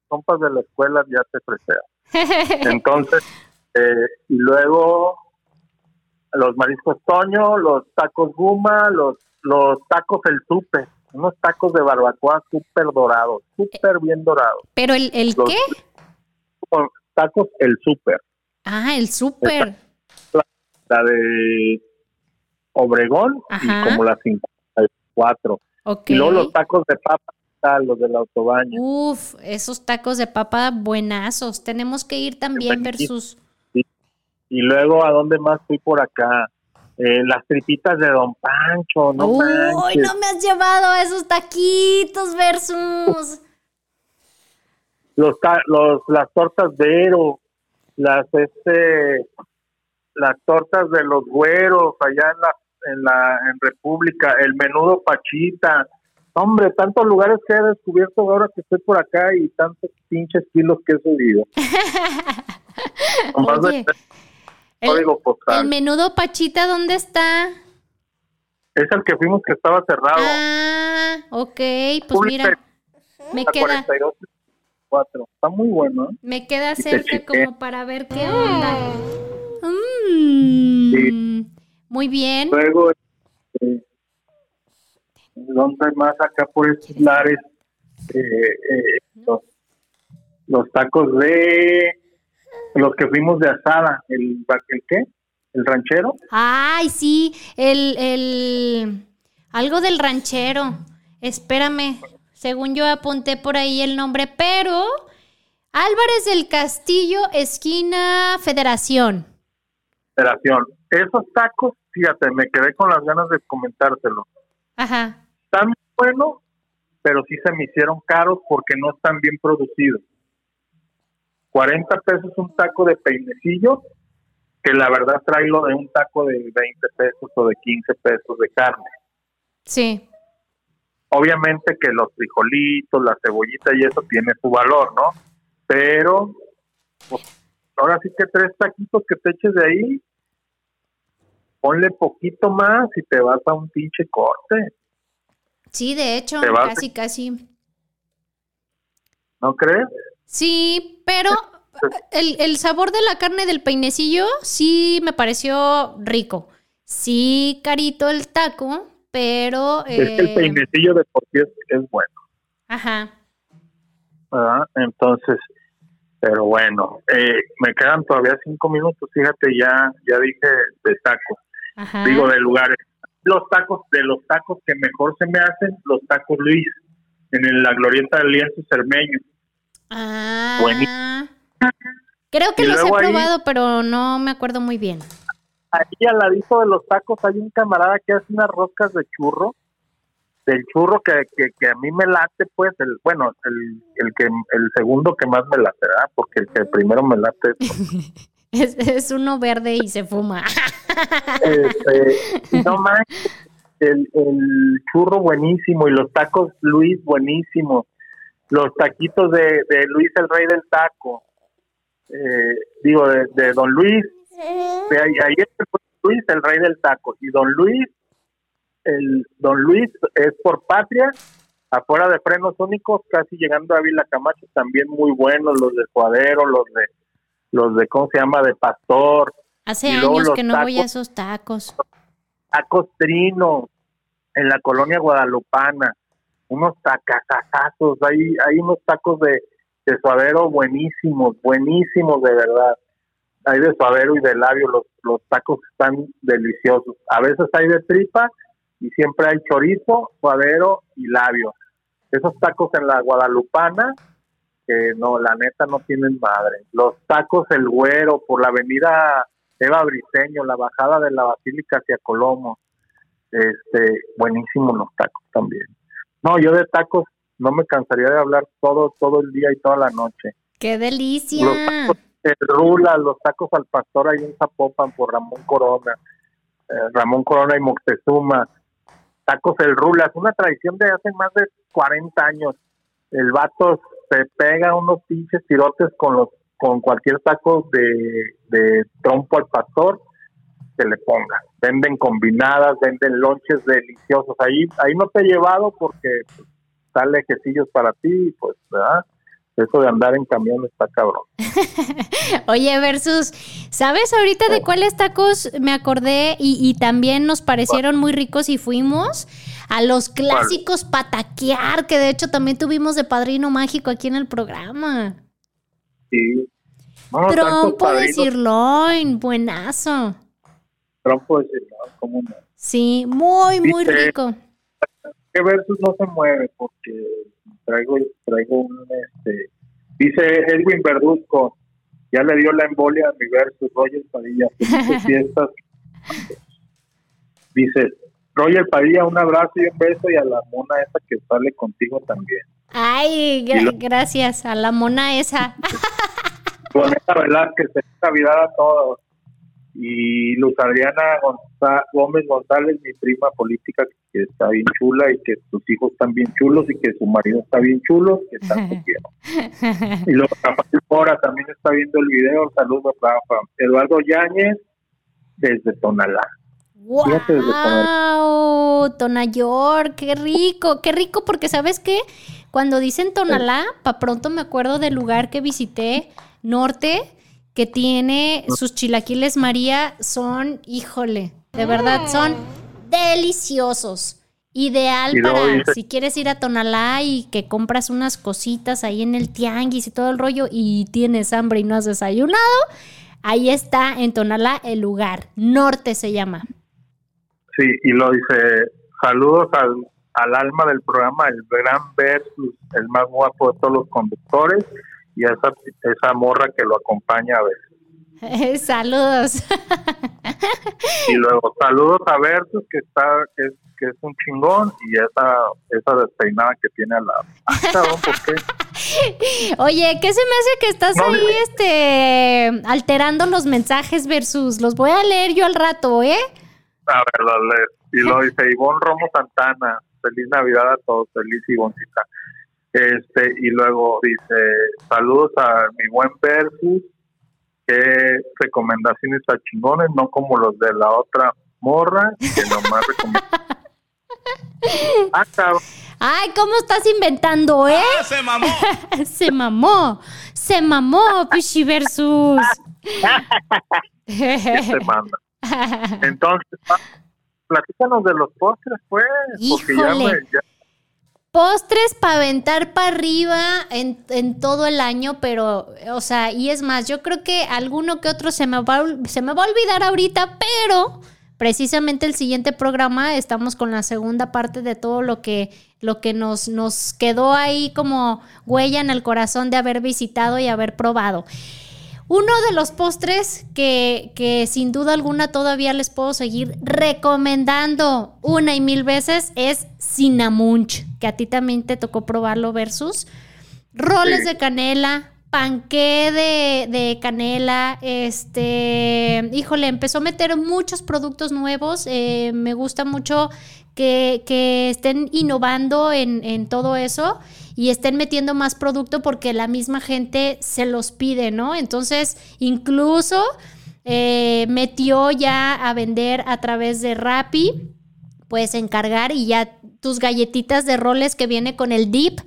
Compas de la escuela ya te fresean. (laughs) Entonces, eh, y luego, los mariscos Toño, los tacos Guma, los, los tacos El Super, unos tacos de barbacoa súper dorados, súper bien dorados. ¿Pero el, el Los- qué? Tacos El Super, Ah, el súper. la de Obregón Ajá. y como la 54. Ok. Y luego los tacos de papa, los de la autobaña. Uf, esos tacos de papa buenazos. Tenemos que ir también versus. Y luego, ¿a dónde más fui por acá? Eh, las tripitas de Don Pancho, no Uy, manches. no me has llevado a esos taquitos versus. Los, los, las tortas de Ero, las, este, las tortas de los güeros allá en la, en la en República, el menudo Pachita. Hombre, tantos lugares que he descubierto ahora que estoy por acá y tantos pinches kilos que he subido. (laughs) Oye, el, código postal. el menudo Pachita, ¿dónde está? Es el que fuimos que estaba cerrado. Ah, ok, pues mira, me queda, 42 4. Está muy bueno. ¿eh? me queda cerca como para ver qué onda. Mm, Muy bien. Luego, ¿dónde más acá por estos lares? Eh, eh, los, los tacos de los que fuimos de asada, el, ¿el qué? ¿El ranchero? Ay, sí, el, el, algo del ranchero. Espérame, según yo apunté por ahí el nombre, pero Álvarez del Castillo, esquina Federación. Federación. Esos tacos, fíjate, me quedé con las ganas de comentártelo. Ajá. Están buenos, pero sí se me hicieron caros porque no están bien producidos. 40 pesos un taco de peinecillo, que la verdad trae lo de un taco de 20 pesos o de 15 pesos de carne. Sí. Obviamente que los frijolitos, la cebollita y eso tiene su valor, ¿no? Pero, pues, ahora sí que tres taquitos que te eches de ahí, ponle poquito más y te vas a un pinche corte, Sí, de hecho, casi, casi. ¿no crees? Sí, pero el, el sabor de la carne del peinecillo sí me pareció rico. Sí, carito el taco, pero... Es que el eh, peinecillo de por sí es, es bueno, Ajá. ¿verdad? Entonces, pero bueno, eh, me quedan todavía cinco minutos, fíjate, ya ya dije de tacos, Ajá. digo de lugares. Los tacos, de los tacos que mejor se me hacen, los tacos Luis, en el- la glorieta del lienzo cermeño. Ah. Buenísimo. Creo que Y los he ahí- probado, pero no me acuerdo muy bien. Ahí al ladito de los tacos hay un camarada que hace unas roscas de churro, del churro que, que, que a mí me late, pues, el bueno, el, el que el segundo que más me late, ¿verdad? Porque el que primero me late es (laughs) Es, es uno verde y se fuma. Este, no (laughs) manches, el, el churro buenísimo y los tacos Luis buenísimos, los taquitos de, de Luis el rey del taco, eh, digo de, de Don Luis, de ahí, ahí es Luis el rey del taco y Don Luis, el Don Luis es por patria, afuera de frenos únicos, casi llegando a Vila Camacho, también muy buenos los de Suadero, los de los de cómo se llama de Pastor, Hace años que no voy a tacos. esos tacos. tacos Trino en la colonia guadalupana, unos tacazazazos, hay, hay unos tacos de, de suadero buenísimos, buenísimos de verdad. Hay de suadero y de labio, los, los tacos están deliciosos. A veces hay de tripa y siempre hay chorizo, suadero y labio. Esos tacos en la guadalupana, que no, la neta no tienen madre. Los tacos El Güero por la avenida Eva Briseño, la bajada de la Basílica hacia Colomo. Este, buenísimos los tacos también. No, yo de tacos no me cansaría de hablar todo todo el día y toda la noche. ¡Qué delicia! Los tacos de Rula, los tacos al pastor ahí en Zapopan por Ramón Corona, eh, Ramón Corona y Moctezuma. Tacos el Rula, es una tradición de hace más de 40 años. El vato se pega unos pinches tirotes con los con cualquier taco de, de trompo al pastor que le ponga. Venden combinadas, venden lonches deliciosos. Ahí ahí no te he llevado porque pues, está lejecillos para ti, pues, ¿verdad? Eso de andar en camión está cabrón. (laughs) Oye, versus, ¿sabes ahorita de cuáles tacos me acordé y, y también nos parecieron muy ricos y fuimos? A los clásicos pataquear, que de hecho también tuvimos de padrino mágico aquí en el programa. Sí. Trompo de sirloin, buenazo. Trompo de sirloin, ¿cómo no? Sí, muy, muy rico. ¿Qué versus no se mueve? Porque traigo, traigo un, este, dice Edwin Verduzco, ya le dio la embolia a mi versus Roger Padilla, (laughs) fiestas. dice, Roger Padilla, un abrazo y un beso y a la mona esa que sale contigo también. Ay, gracias a la mona esa. Bonita verdad que se Navidad a todos y Luz Adriana Gómez González, mi prima política, que está bien chula y que sus hijos están bien chulos y que su marido está bien chulo, que (laughs) tanto quiero. Y luego Rafael Mora también está viendo el video, saludos Rafa. Eduardo Yáñez, desde Tonalá. ¡Wow! Tonayor, qué rico, qué rico, porque ¿sabes qué? Cuando dicen Tonalá, pa' pronto me acuerdo del lugar que visité, norte, que tiene sus chilaquiles María son, híjole, de verdad son deliciosos. Ideal para si quieres ir a Tonalá y que compras unas cositas ahí en el tianguis y todo el rollo y tienes hambre y no has desayunado, ahí está en Tonalá el lugar. Norte se llama. Sí, y lo dice, saludos al, al alma del programa, el gran versus, el más guapo de todos los conductores y a esa, esa morra que lo acompaña a veces. (laughs) saludos. y luego saludos a Versus que está que es, que es un chingón y esa esa despeinada que tiene al lado. (laughs) Oye, ¿qué se me hace que estás ahí este alterando los mensajes versus los voy a leer yo al rato, ¿eh? A ver, los lees. Y lo dice Ivonne Romo Santana. Feliz Navidad a todos. Feliz Ivoncita. Este, y luego dice, saludos a mi buen Versus, que recomendaciones a chingones, no como los de la otra morra, que nomás recomienda. (laughs) ah, Ay, ¿cómo estás inventando, eh? Ah, se mamó. (laughs) se mamó. Se mamó, Pichi Versus. se manda? (laughs) Entonces, platícanos de los postres, pues. Porque ya, me, ya Postres para aventar para arriba en, en, todo el año, pero, o sea, y es más, yo creo que alguno que otro se me va, se me va a olvidar ahorita, pero precisamente el siguiente programa estamos con la segunda parte de todo lo que, lo que nos, nos quedó ahí como huella en el corazón de haber visitado y haber probado. Uno de los postres que, que, sin duda alguna todavía les puedo seguir recomendando una y mil veces es Cinnammunch, que a ti también te tocó probarlo versus roles de canela, panqué de, de, canela, este, híjole, empezó a meter muchos productos nuevos, eh, me gusta mucho que, que estén innovando en, en todo eso y estén metiendo más producto porque la misma gente se los pide, ¿no? Entonces, incluso eh, metió ya a vender a través de Rappi, puedes encargar y ya tus galletitas de roles que viene con el dip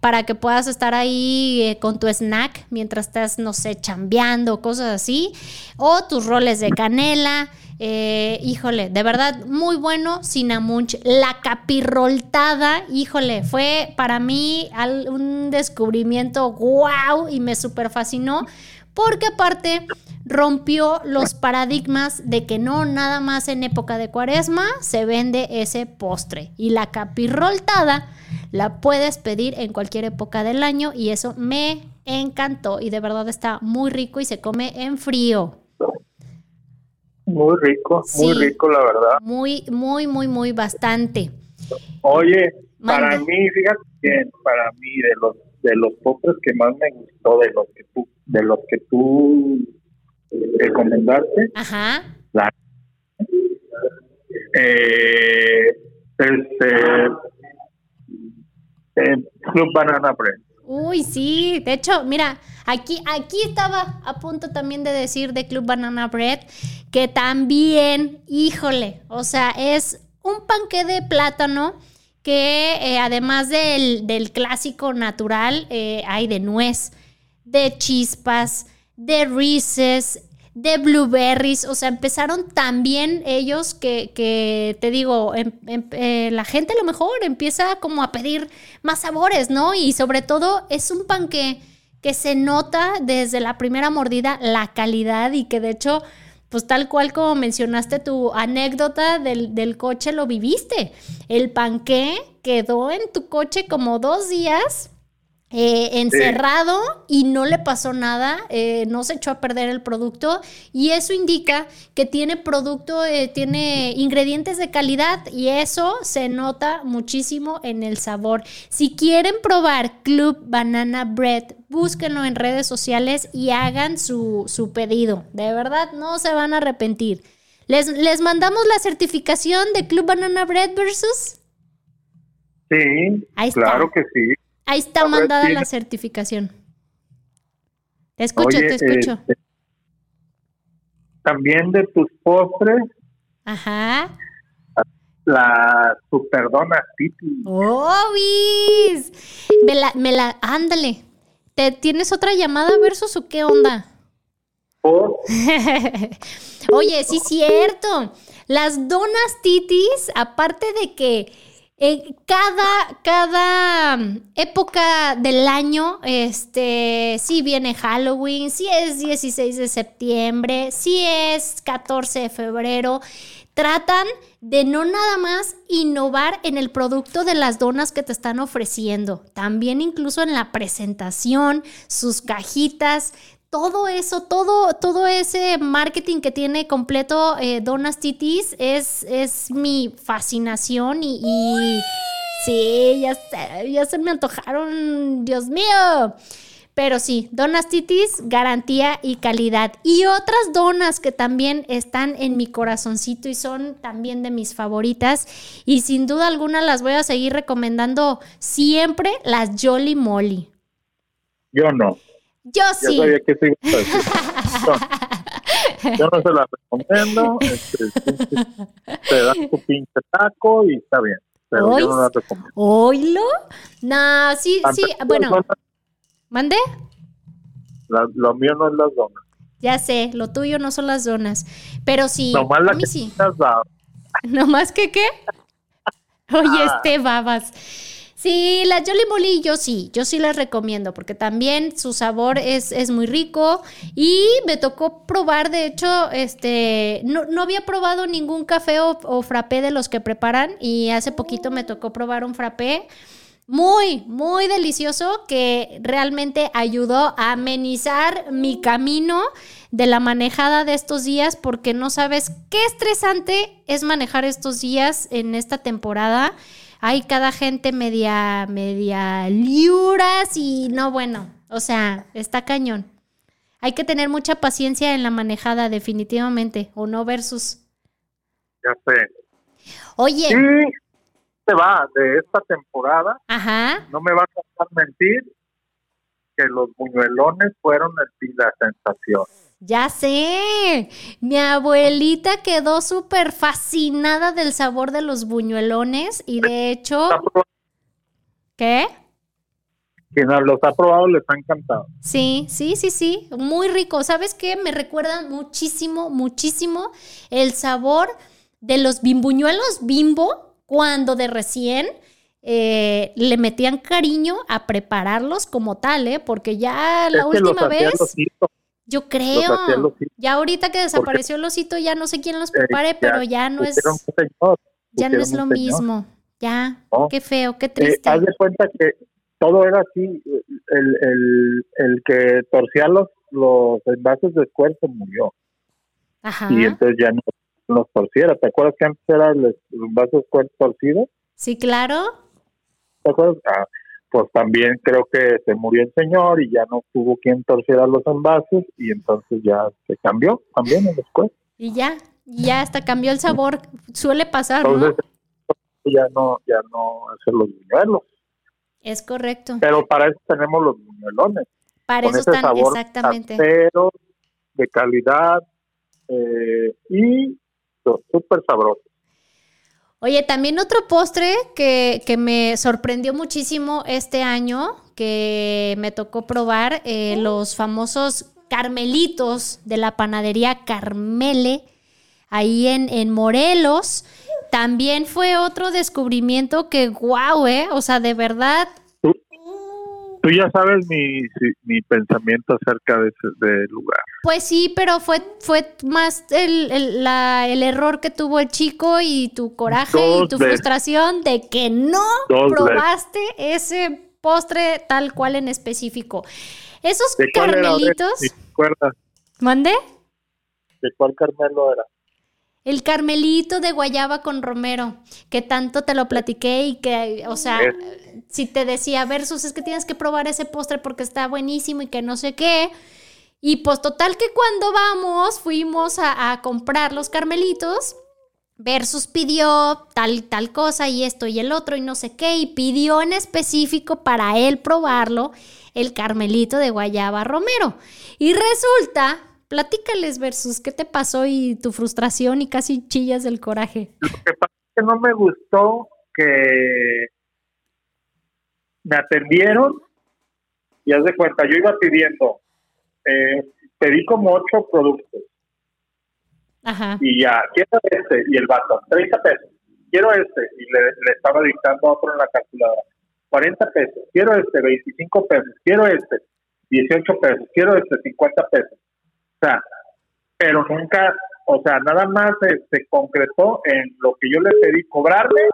para que puedas estar ahí eh, con tu snack mientras estás, no sé, chambeando, cosas así, o tus roles de canela. Eh, híjole, de verdad, muy bueno Cinamunch. La capirroltada, híjole, fue para mí un descubrimiento wow y me super fascinó porque aparte rompió los paradigmas de que no nada más en época de cuaresma se vende ese postre y la capirroltada la puedes pedir en cualquier época del año y eso me encantó y de verdad está muy rico y se come en frío. Muy rico, muy rico, la verdad. Muy, muy, muy, muy bastante. Oye, para mí, fíjate bien, para mí de los de los postres que más me gustó, de los que tú, de los que tú recomendaste, Ajá. La, eh, este, eh, Club Banana Bread. Uy, sí. De hecho, mira, aquí, aquí estaba a punto también de decir de Club Banana Bread que también, híjole, o sea, es un panque de plátano que eh, además del, del, clásico natural, eh, hay de nuez, de chispas, de Reese's, de blueberries, o sea, empezaron también ellos que, que te digo, em, em, eh, la gente a lo mejor empieza como a pedir más sabores, ¿no? Y sobre todo es un pan que, que se nota desde la primera mordida la calidad y que de hecho, pues tal cual como mencionaste tu anécdota del, del coche, lo viviste. El panqué quedó en tu coche como dos días eh, encerrado y no le pasó nada, eh, no se echó a perder el producto y eso indica que tiene producto, eh, tiene ingredientes de calidad y eso se nota muchísimo en el sabor. Si quieren probar Club Banana Bread, búsquenlo en redes sociales y hagan su, su pedido. De verdad, no se van a arrepentir. ¿Les, ¿Les mandamos la certificación de Club Banana Bread versus? Sí, claro que sí. Ahí está mandada la certificación. Te escucho, te escucho. Este, también de tus postres. Ajá. La superdona Titi. ¡Oh, Me la, me la, ándale. ¿Te, ¿Tienes otra llamada versus o qué onda? (laughs) Oye, sí, cierto. Las donas titis, aparte de que cada, cada época del año, este, si viene Halloween, si es 16 de septiembre, si es 14 de febrero, tratan de no nada más innovar en el producto de las donas que te están ofreciendo, también incluso en la presentación, sus cajitas, todo eso, todo, todo ese marketing que tiene completo eh, Donas Titis es, es mi fascinación y, sí, ya, ya se me antojaron, Dios mío. Pero sí, donas titis, garantía y calidad. Y otras donas que también están en mi corazoncito y son también de mis favoritas. Y sin duda alguna las voy a seguir recomendando siempre, las Jolly Molly. Yo no. Yo sí. (laughs) Yo no se la recomiendo. Este, te dan tu pinche taco y está bien. Pero yo no la recomiendo. ¿Oílo? No, sí, sí. Bueno. ¿Mande? lo mío no es las donas. Ya sé, lo tuyo no son las donas. Pero sí. Nomás la que sí. (laughs) ¿Nomás que qué? Oye, ah. este babas. Sí, la Jolly Molly yo sí, yo sí las recomiendo porque también su sabor es, es muy rico y me tocó probar, de hecho, este, no, no había probado ningún café o, o, frappé de los que preparan y hace poquito me tocó probar un frappé muy, muy delicioso que realmente ayudó a amenizar mi camino de la manejada de estos días porque no sabes qué estresante es manejar estos días en esta temporada hay cada gente media, media liuras y no, bueno, o sea, está cañón. Hay que tener mucha paciencia en la manejada, definitivamente, o no versus. Ya sé. Oye. Sí, se va de esta temporada. Ajá. No me vas a dejar mentir que los buñuelones fueron el, la sensación. Ya sé, mi abuelita quedó súper fascinada del sabor de los buñuelones y de hecho... ¿Qué? Quienes los ha probado les ha encantado. Sí, sí, sí, sí, muy rico. ¿Sabes qué? Me recuerda muchísimo, muchísimo el sabor de los bimbuñuelos bimbo cuando de recién eh, le metían cariño a prepararlos como tal, ¿eh? Porque ya la última vez... Yo creo. Ya ahorita que desapareció el osito, ya no sé quién los prepare, pero ya no es. ya no es lo mismo. Ya. Qué feo, qué triste. haz de cuenta que todo era así. El, el, el que torcía los, los envases de esfuerzo murió. Ajá. Y entonces ya no los torciera. ¿Te acuerdas que antes era el, envase de esfuerzo torcido? Sí, claro. ¿Te acuerdas? Ah, pues también creo que se murió el señor y ya no tuvo quien torciera los envases y entonces ya se cambió también en después. Y ya, ya hasta cambió el sabor, suele pasar, entonces, Ya no, ya no hacen los buñuelos. Es correcto. Pero para eso tenemos los buñuelones. Para eso están, exactamente. de calidad eh, y súper sabrosos. Oye, también otro postre que, que, me sorprendió muchísimo este año, que me tocó probar, eh, los famosos carmelitos de la panadería Carmele, ahí en, en Morelos. También fue otro descubrimiento que, guau, ¿eh? O sea, de verdad, Tú ya sabes mi, mi pensamiento acerca de ese lugar. Pues sí, pero fue, fue más el, el, la, el error que tuvo el chico y tu coraje y tu frustración de que no probaste ese postre tal cual en específico. Esos carmelitos. ¿Mande? ¿De cuál carmelo era? El carmelito de guayaba con romero, que tanto te lo platiqué y que, o sea, si te decía, versus es que tienes que probar ese postre porque está buenísimo y que no sé qué. Y pues total que cuando vamos, fuimos a, comprar los carmelitos, versus pidió tal, tal cosa y esto y el otro y no sé qué, y pidió en específico para él probarlo el carmelito de guayaba romero. Y resulta Platícales, Versus, ¿qué te pasó y tu frustración y casi chillas del coraje? Lo que pasa es que no me gustó que me atendieron y haz de cuenta, yo iba pidiendo, eh, pedí como ocho productos. Ajá. Y ya, quiero este, y el vato, 30 pesos, quiero este, y le, estaba dictando otro en la calculadora, 40 pesos, quiero este, 25 pesos, quiero este, 18 pesos, quiero este, 50 pesos sea, pero nunca, o sea, nada más se, concretó en lo que yo le pedí cobrarle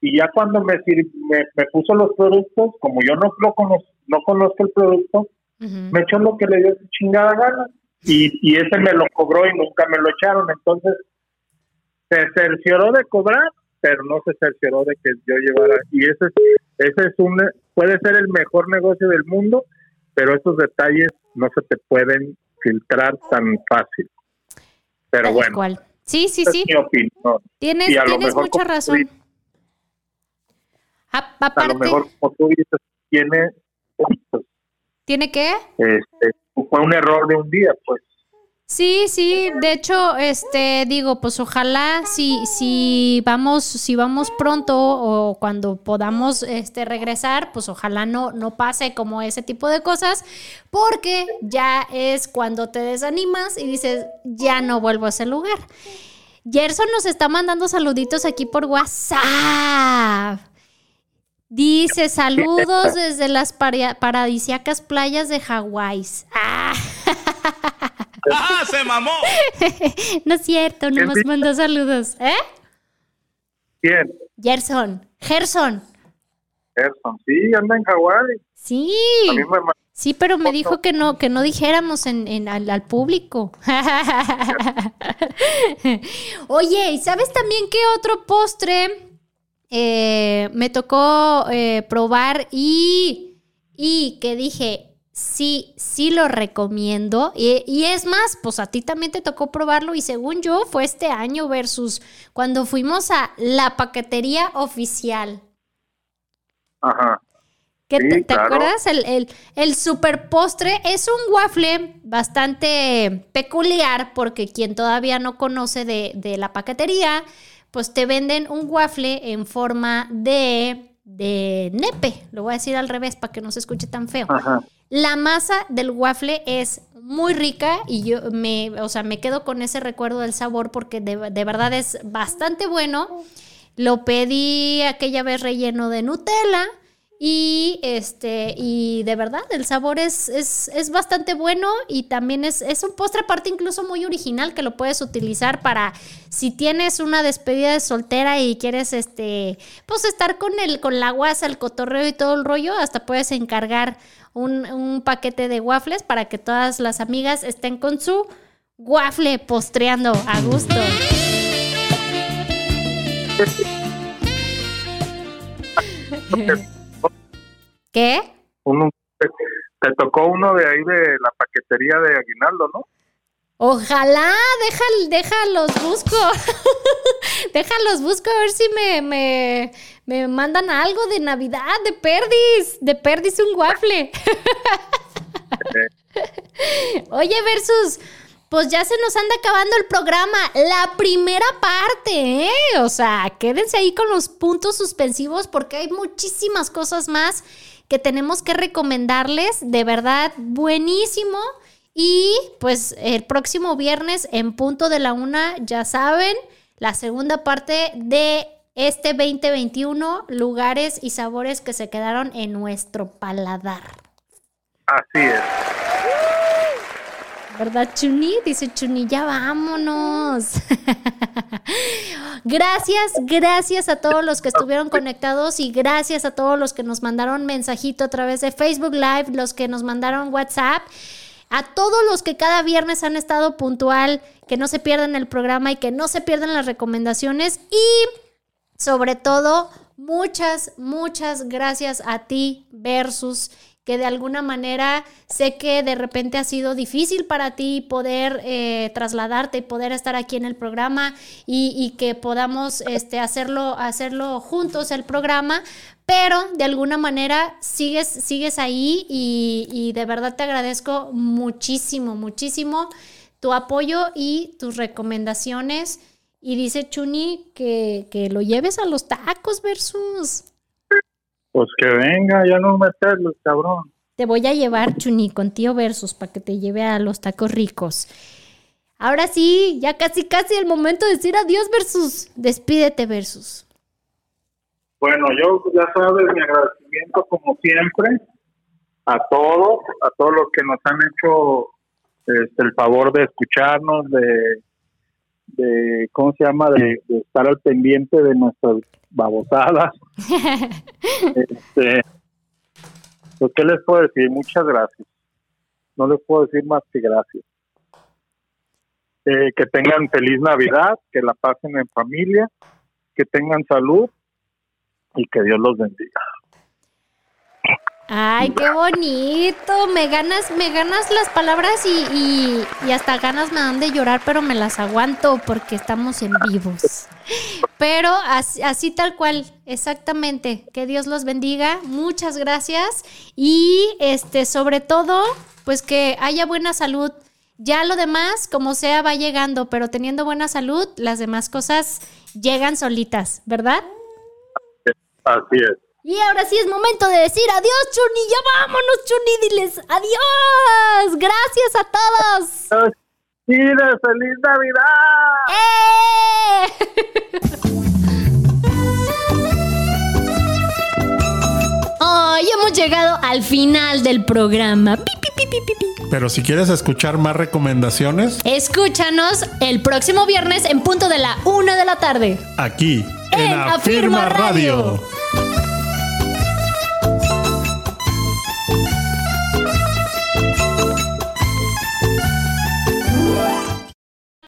y ya cuando me, me, puso los productos, como yo no lo conozco, no conozco el producto, me echó lo que le dio su chingada gana y, y ese me lo cobró y nunca me lo echaron, entonces se cercioró de cobrar, pero no se cercioró de que yo llevara y ese es, ese es un puede ser el mejor negocio del mundo, pero esos detalles no se te pueden filtrar tan fácil. Pero bueno. Sí, sí, sí. Tienes, tienes mucha razón. A, lo mejor, como tú dices, tiene. ¿Tiene qué? Este, fue un error de un día, pues. Sí, sí, de hecho, este, digo, pues ojalá si, si vamos, si vamos pronto o cuando podamos este, regresar, pues ojalá no, no pase como ese tipo de cosas, porque ya es cuando te desanimas y dices, ya no vuelvo a ese lugar. Gerson nos está mandando saluditos aquí por WhatsApp. Dice, saludos desde las paradisíacas playas de Hawái. Ah. ¡Ah, se mamó! (laughs) no es cierto, no nos mandó saludos. ¿Eh? ¿Quién? Gerson. Gerson. Gerson, sí, anda en Hawái. Sí. Sí, pero me dijo que no, que no dijéramos en, al, público. (laughs) Oye, ¿y sabes también qué otro postre eh, me tocó eh, probar y, y que dije, sí, sí lo recomiendo. Y, es más, pues a ti también te tocó probarlo y según yo fue este año versus cuando fuimos a la paquetería oficial. Ajá. te, acuerdas? El, el, super postre es un waffle bastante peculiar porque quien todavía no conoce de, de la paquetería, pues te venden un waffle en forma de de nepe, lo voy a decir al revés para que no se escuche tan feo. La masa del waffle es muy rica y yo me, o sea, me quedo con ese recuerdo del sabor porque de, de verdad es bastante bueno. Lo pedí aquella vez relleno de Nutella y este, y de verdad, el sabor es, es, bastante bueno y también es, es, un postre aparte incluso muy original que lo puedes utilizar para si tienes una despedida de soltera y quieres este, pues estar con el, con la guasa, el cotorreo y todo el rollo, hasta puedes encargar un, un paquete de waffles para que todas las amigas estén con su waffle postreando a gusto. (laughs) ¿Qué? te tocó uno de ahí de la paquetería de Aguinaldo, ¿no? Ojalá, deja, deja los busco. (laughs) deja los busco a ver si me, me, me, mandan algo de Navidad, de Perdis. De Perdis un waffle. (laughs) Oye, Versus, pues ya se nos anda acabando el programa, la primera parte, ¿eh? O sea, quédense ahí con los puntos suspensivos porque hay muchísimas cosas más que tenemos que recomendarles, de verdad, buenísimo. Y pues el próximo viernes en punto de la una, ya saben, la segunda parte de este 2021, lugares y sabores que se quedaron en nuestro paladar. Así es. ¿Verdad, Chuni? Dice Chuni, ya vámonos. (laughs) gracias, gracias a todos los que estuvieron conectados y gracias a todos los que nos mandaron mensajito a través de Facebook Live, los que nos mandaron WhatsApp. A todos los que cada viernes han estado puntual, que no se pierdan el programa y que no se pierdan las recomendaciones. Y sobre todo, muchas, muchas gracias a ti versus que de alguna manera sé que de repente ha sido difícil para ti poder eh, trasladarte y poder estar aquí en el programa y, que podamos este, hacerlo, hacerlo juntos el programa, pero de alguna manera sigues, sigues ahí y, de verdad te agradezco muchísimo, muchísimo tu apoyo y tus recomendaciones. Y dice Chuni que, que lo lleves a los tacos versus. Pues que venga, ya no meterlos, cabrón. Te voy a llevar, Chuni, con tío Versus para que te lleve a los tacos ricos. Ahora sí, ya casi casi el momento de decir adiós, Versus. Despídete, Versus. Bueno, yo ya sabes mi agradecimiento como siempre a todos, a todos los que nos han hecho este, el favor de escucharnos, de, de ¿cómo se llama? De, de estar al pendiente de nuestras babosadas. (laughs) este, pues, ¿Qué les puedo decir? Muchas gracias. No les puedo decir más que gracias. Eh, que tengan feliz Navidad, que la pasen en familia, que tengan salud y que Dios los bendiga. Ay, qué bonito. Me ganas, me ganas las palabras y, y, hasta ganas me dan de llorar, pero me las aguanto porque estamos en vivos. Pero así, así, tal cual, exactamente. Que Dios los bendiga. Muchas gracias. Y este, sobre todo, pues que haya buena salud. Ya lo demás, como sea, va llegando, pero teniendo buena salud, las demás cosas llegan solitas, ¿verdad? Así es. Y ahora sí es momento de decir adiós, Chuni. Ya vámonos, Chuni. Diles adiós. Gracias a todos. ¡Sí, feliz Navidad! ¡Eh! Hoy hemos llegado al final del programa. Pero si quieres escuchar más recomendaciones, escúchanos el próximo viernes en punto de la una de la tarde. Aquí, en, Afirma, Radio.